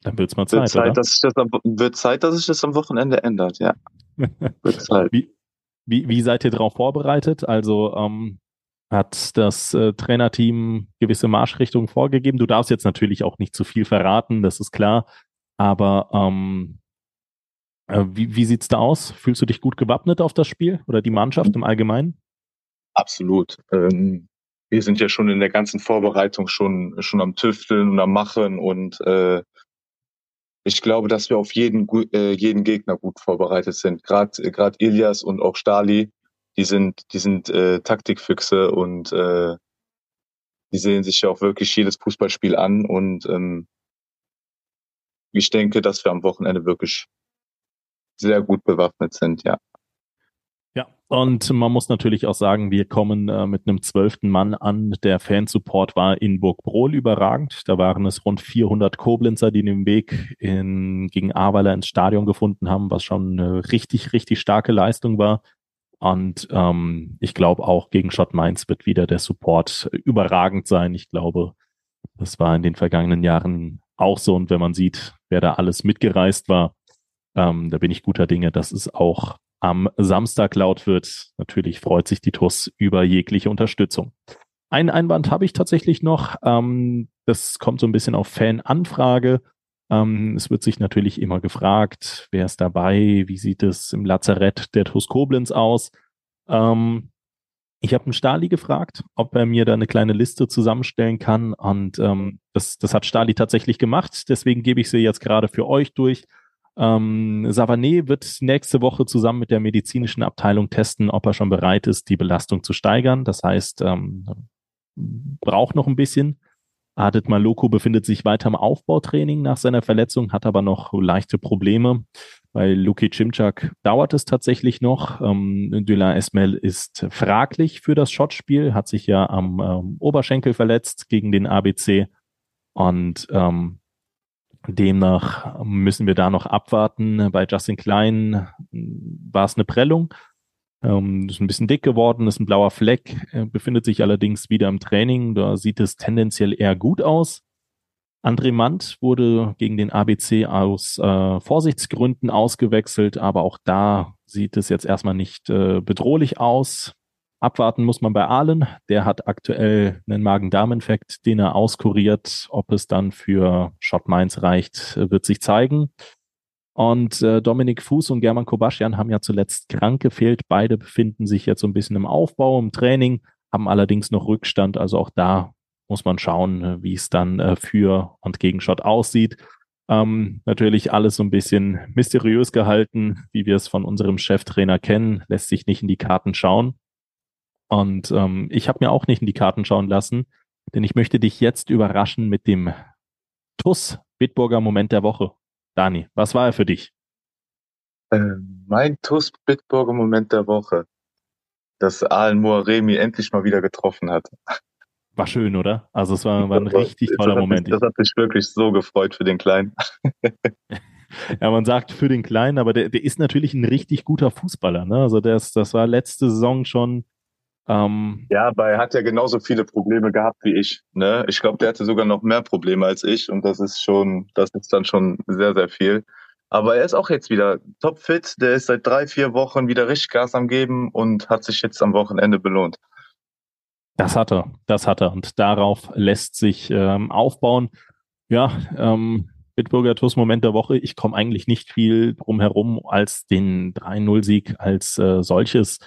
Dann wird's mal Zeit, wird Zeit, oder? Dass sich das am, wird Zeit, dass sich das am Wochenende ändert, ja. (laughs) wird Zeit. Wie, wie, wie seid ihr darauf vorbereitet? Also ähm, hat das äh, Trainerteam gewisse Marschrichtungen vorgegeben. Du darfst jetzt natürlich auch nicht zu viel verraten, das ist klar. Aber ähm, äh, wie, wie sieht's da aus? Fühlst du dich gut gewappnet auf das Spiel oder die Mannschaft im Allgemeinen? Absolut. Ähm, wir sind ja schon in der ganzen Vorbereitung schon schon am Tüfteln und am Machen und äh, ich glaube, dass wir auf jeden äh, jeden Gegner gut vorbereitet sind. Gerade gerade Ilias und auch Stali die sind, die sind äh, Taktikfüchse und äh, die sehen sich ja auch wirklich jedes Fußballspiel an und ähm, ich denke, dass wir am Wochenende wirklich sehr gut bewaffnet sind, ja. Ja, und man muss natürlich auch sagen, wir kommen äh, mit einem zwölften Mann an. Der Fansupport war in Burgbrohl überragend. Da waren es rund 400 Koblenzer, die den Weg in, gegen Ahrweiler ins Stadion gefunden haben, was schon eine richtig, richtig starke Leistung war. Und ähm, ich glaube auch gegen Schott Mainz wird wieder der Support überragend sein. Ich glaube, das war in den vergangenen Jahren auch so. Und wenn man sieht, wer da alles mitgereist war, ähm, da bin ich guter Dinge, dass es auch am Samstag laut wird. Natürlich freut sich die TUS über jegliche Unterstützung. Einen Einwand habe ich tatsächlich noch. Ähm, das kommt so ein bisschen auf Fananfrage. Ähm, es wird sich natürlich immer gefragt, wer ist dabei, wie sieht es im Lazarett der TuS Koblenz aus. Ähm, ich habe einen Stali gefragt, ob er mir da eine kleine Liste zusammenstellen kann und ähm, das, das hat Stali tatsächlich gemacht, deswegen gebe ich sie jetzt gerade für euch durch. Ähm, Savané wird nächste Woche zusammen mit der medizinischen Abteilung testen, ob er schon bereit ist, die Belastung zu steigern. Das heißt, ähm, braucht noch ein bisschen. Adit Maloko befindet sich weiter im Aufbautraining nach seiner Verletzung, hat aber noch leichte Probleme. Bei Luki Cimczak dauert es tatsächlich noch. Ähm, Dylan Esmel ist fraglich für das Shotspiel, hat sich ja am ähm, Oberschenkel verletzt gegen den ABC und ähm, demnach müssen wir da noch abwarten. Bei Justin Klein war es eine Prellung. Ähm, ist ein bisschen dick geworden, ist ein blauer Fleck, äh, befindet sich allerdings wieder im Training. Da sieht es tendenziell eher gut aus. André Mant wurde gegen den ABC aus äh, Vorsichtsgründen ausgewechselt, aber auch da sieht es jetzt erstmal nicht äh, bedrohlich aus. Abwarten muss man bei Ahlen. Der hat aktuell einen Magen-Darm-Infekt, den er auskuriert. Ob es dann für Schott Mainz reicht, wird sich zeigen. Und äh, Dominik Fuß und German Kobaschian haben ja zuletzt krank gefehlt. Beide befinden sich jetzt so ein bisschen im Aufbau, im Training, haben allerdings noch Rückstand. Also auch da muss man schauen, äh, wie es dann äh, für und gegen Schott aussieht. Ähm, natürlich alles so ein bisschen mysteriös gehalten, wie wir es von unserem Cheftrainer kennen, lässt sich nicht in die Karten schauen. Und ähm, ich habe mir auch nicht in die Karten schauen lassen, denn ich möchte dich jetzt überraschen mit dem TUS Bitburger Moment der Woche. Dani, was war er für dich? Ähm, mein TUS Bitburger Moment der Woche, dass Alan Moaremi endlich mal wieder getroffen hat. War schön, oder? Also es war, war ein richtig toller Moment. Mich, das hat mich wirklich so gefreut für den Kleinen. (laughs) ja, man sagt für den Kleinen, aber der, der ist natürlich ein richtig guter Fußballer. Ne? Also das, das war letzte Saison schon. Ähm, ja, er hat ja genauso viele Probleme gehabt wie ich. Ne? Ich glaube, der hatte sogar noch mehr Probleme als ich und das ist schon, das ist dann schon sehr, sehr viel. Aber er ist auch jetzt wieder topfit. Der ist seit drei, vier Wochen wieder richtig Gas am Geben und hat sich jetzt am Wochenende belohnt. Das hat er, das hat er. Und darauf lässt sich ähm, aufbauen. Ja, ähm, Bitburger TUS Moment der Woche. Ich komme eigentlich nicht viel drum herum, als den 3-0-Sieg als äh, solches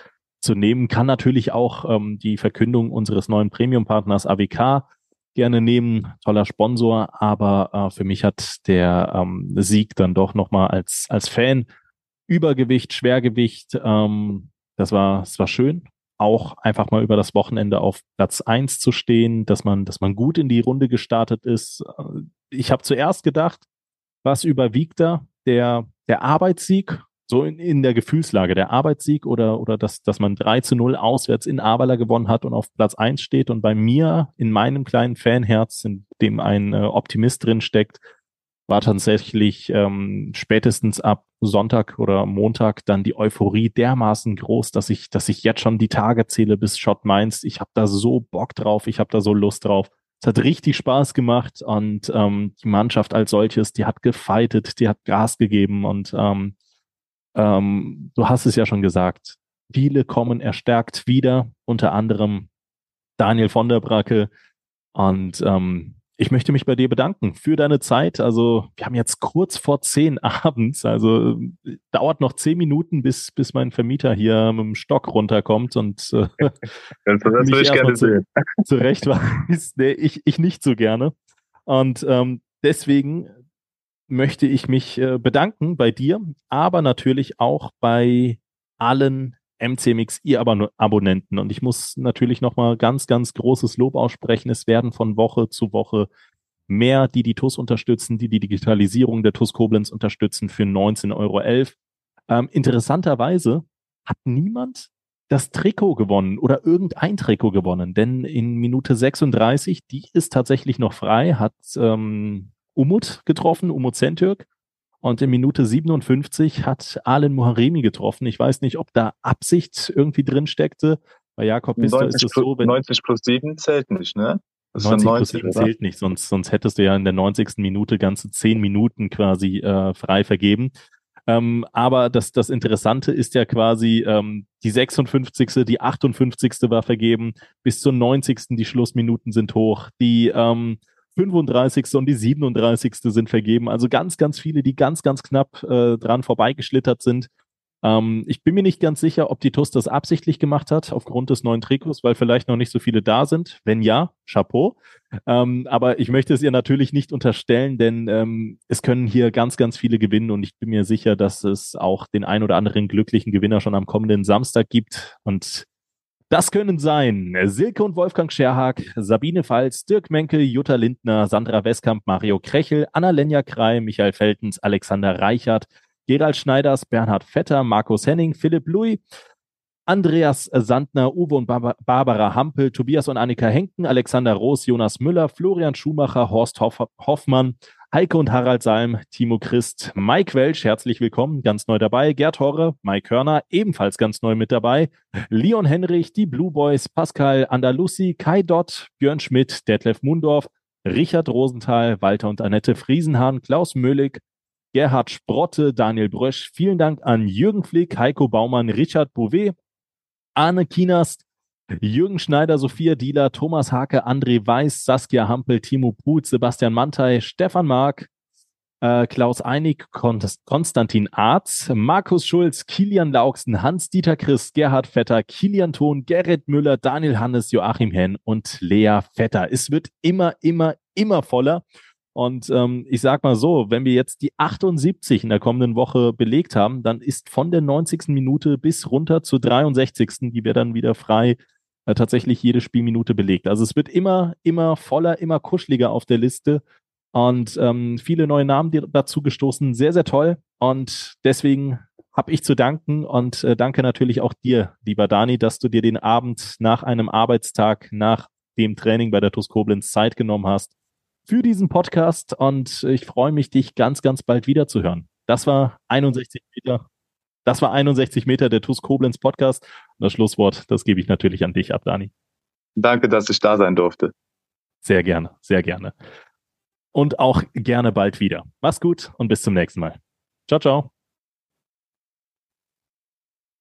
zu nehmen. Kann natürlich auch ähm, die Verkündung unseres neuen Premium-Partners AWK gerne nehmen. Toller Sponsor, aber äh, für mich hat der ähm, Sieg dann doch nochmal als, als Fan Übergewicht, Schwergewicht, ähm, das war, das war schön auch einfach mal über das Wochenende auf Platz eins zu stehen, dass man, dass man gut in die Runde gestartet ist. Ich habe zuerst gedacht, was überwiegt da? Der, der Arbeitssieg, so in, in der Gefühlslage, der Arbeitssieg oder, oder dass, dass man 3 zu 0 auswärts in Aberla gewonnen hat und auf Platz eins steht und bei mir in meinem kleinen Fanherz, in dem ein äh, Optimist drin steckt, war tatsächlich ähm, spätestens ab Sonntag oder Montag dann die Euphorie dermaßen groß, dass ich, dass ich jetzt schon die Tage zähle bis Shot Mainz. Ich habe da so Bock drauf, ich habe da so Lust drauf. Es hat richtig Spaß gemacht und ähm, die Mannschaft als solches, die hat gefeitet, die hat Gas gegeben und ähm, ähm, du hast es ja schon gesagt, viele kommen erstärkt wieder, unter anderem Daniel von der Bracke und ähm, ich möchte mich bei dir bedanken für deine Zeit. Also wir haben jetzt kurz vor zehn (laughs) abends, also dauert noch zehn Minuten, bis, bis mein Vermieter hier mit dem Stock runterkommt und äh, (laughs) das, das (laughs) mich ich gerne zu, zurecht weiß. Nee, ich, ich nicht so gerne. Und ähm, deswegen möchte ich mich äh, bedanken bei dir, aber natürlich auch bei allen MCMX ihr aber Abonnenten. Und ich muss natürlich nochmal ganz, ganz großes Lob aussprechen. Es werden von Woche zu Woche mehr, die die TUS unterstützen, die die Digitalisierung der TUS Koblenz unterstützen für 19,11 Euro. Ähm, interessanterweise hat niemand das Trikot gewonnen oder irgendein Trikot gewonnen, denn in Minute 36, die ist tatsächlich noch frei, hat ähm, Umut getroffen, Umut Zentürk. Und in Minute 57 hat Alen Muharemi getroffen. Ich weiß nicht, ob da Absicht irgendwie drin steckte. Bei Jakob Pister ist es so, wenn 90 plus 7 zählt nicht, ne? Das 90, 90 plus 7 oder? zählt nicht, sonst, sonst hättest du ja in der 90. Minute ganze 10 Minuten quasi äh, frei vergeben. Ähm, aber das, das Interessante ist ja quasi, ähm, die 56., die 58. war vergeben, bis zur 90. die Schlussminuten sind hoch, die ähm, 35. und die 37. sind vergeben. Also ganz, ganz viele, die ganz, ganz knapp äh, dran vorbeigeschlittert sind. Ähm, ich bin mir nicht ganz sicher, ob die TUS das absichtlich gemacht hat, aufgrund des neuen Trikots, weil vielleicht noch nicht so viele da sind. Wenn ja, Chapeau. Ähm, aber ich möchte es ihr natürlich nicht unterstellen, denn ähm, es können hier ganz, ganz viele gewinnen und ich bin mir sicher, dass es auch den ein oder anderen glücklichen Gewinner schon am kommenden Samstag gibt. Und Das können sein Silke und Wolfgang Scherhag, Sabine Pfalz, Dirk Menke, Jutta Lindner, Sandra Westkamp, Mario Krechel, Anna-Lenja Krei, Michael Feltens, Alexander Reichert, Gerald Schneiders, Bernhard Vetter, Markus Henning, Philipp Louis, Andreas Sandner, Uwe und Barbara Hampel, Tobias und Annika Henken, Alexander Roos, Jonas Müller, Florian Schumacher, Horst Hoff Hoffmann, Heike und Harald Salm, Timo Christ, Mike Welsch, herzlich willkommen, ganz neu dabei, Gerd Horre, Mike Körner, ebenfalls ganz neu mit dabei, Leon Henrich, die Blue Boys, Pascal Andalusi, Kai Dott, Björn Schmidt, Detlef Mundorf, Richard Rosenthal, Walter und Annette Friesenhahn, Klaus Möllig, Gerhard Sprotte, Daniel Brösch. Vielen Dank an Jürgen Flick, Heiko Baumann, Richard Bouvet, Arne Kienast, Jürgen Schneider, Sophia Dieler, Thomas Hake, André Weiß, Saskia Hampel, Timo Put, Sebastian Mantei, Stefan Mark, äh, Klaus Einig, Konstantin Arz, Markus Schulz, Kilian Lauksen, Hans-Dieter Christ, Gerhard Vetter, Kilian Thon, Gerrit Müller, Daniel Hannes, Joachim Henn und Lea Vetter. Es wird immer, immer, immer voller. Und ähm, ich sag mal so, wenn wir jetzt die 78 in der kommenden Woche belegt haben, dann ist von der 90. Minute bis runter zur 63. die wir dann wieder frei äh, tatsächlich jede Spielminute belegt. Also es wird immer, immer voller, immer kuscheliger auf der Liste und ähm, viele neue Namen dazu gestoßen. Sehr, sehr toll. Und deswegen habe ich zu danken und äh, danke natürlich auch dir, lieber Dani, dass du dir den Abend nach einem Arbeitstag, nach dem Training bei der TuS Koblenz Zeit genommen hast für diesen Podcast und ich freue mich, dich ganz, ganz bald wiederzuhören. Das war 61 Meter das war 61 Meter der TUS Koblenz Podcast. Und das Schlusswort, das gebe ich natürlich an dich ab, Dani. Danke, dass ich da sein durfte. Sehr gerne, sehr gerne. Und auch gerne bald wieder. Mach's gut und bis zum nächsten Mal. Ciao, ciao.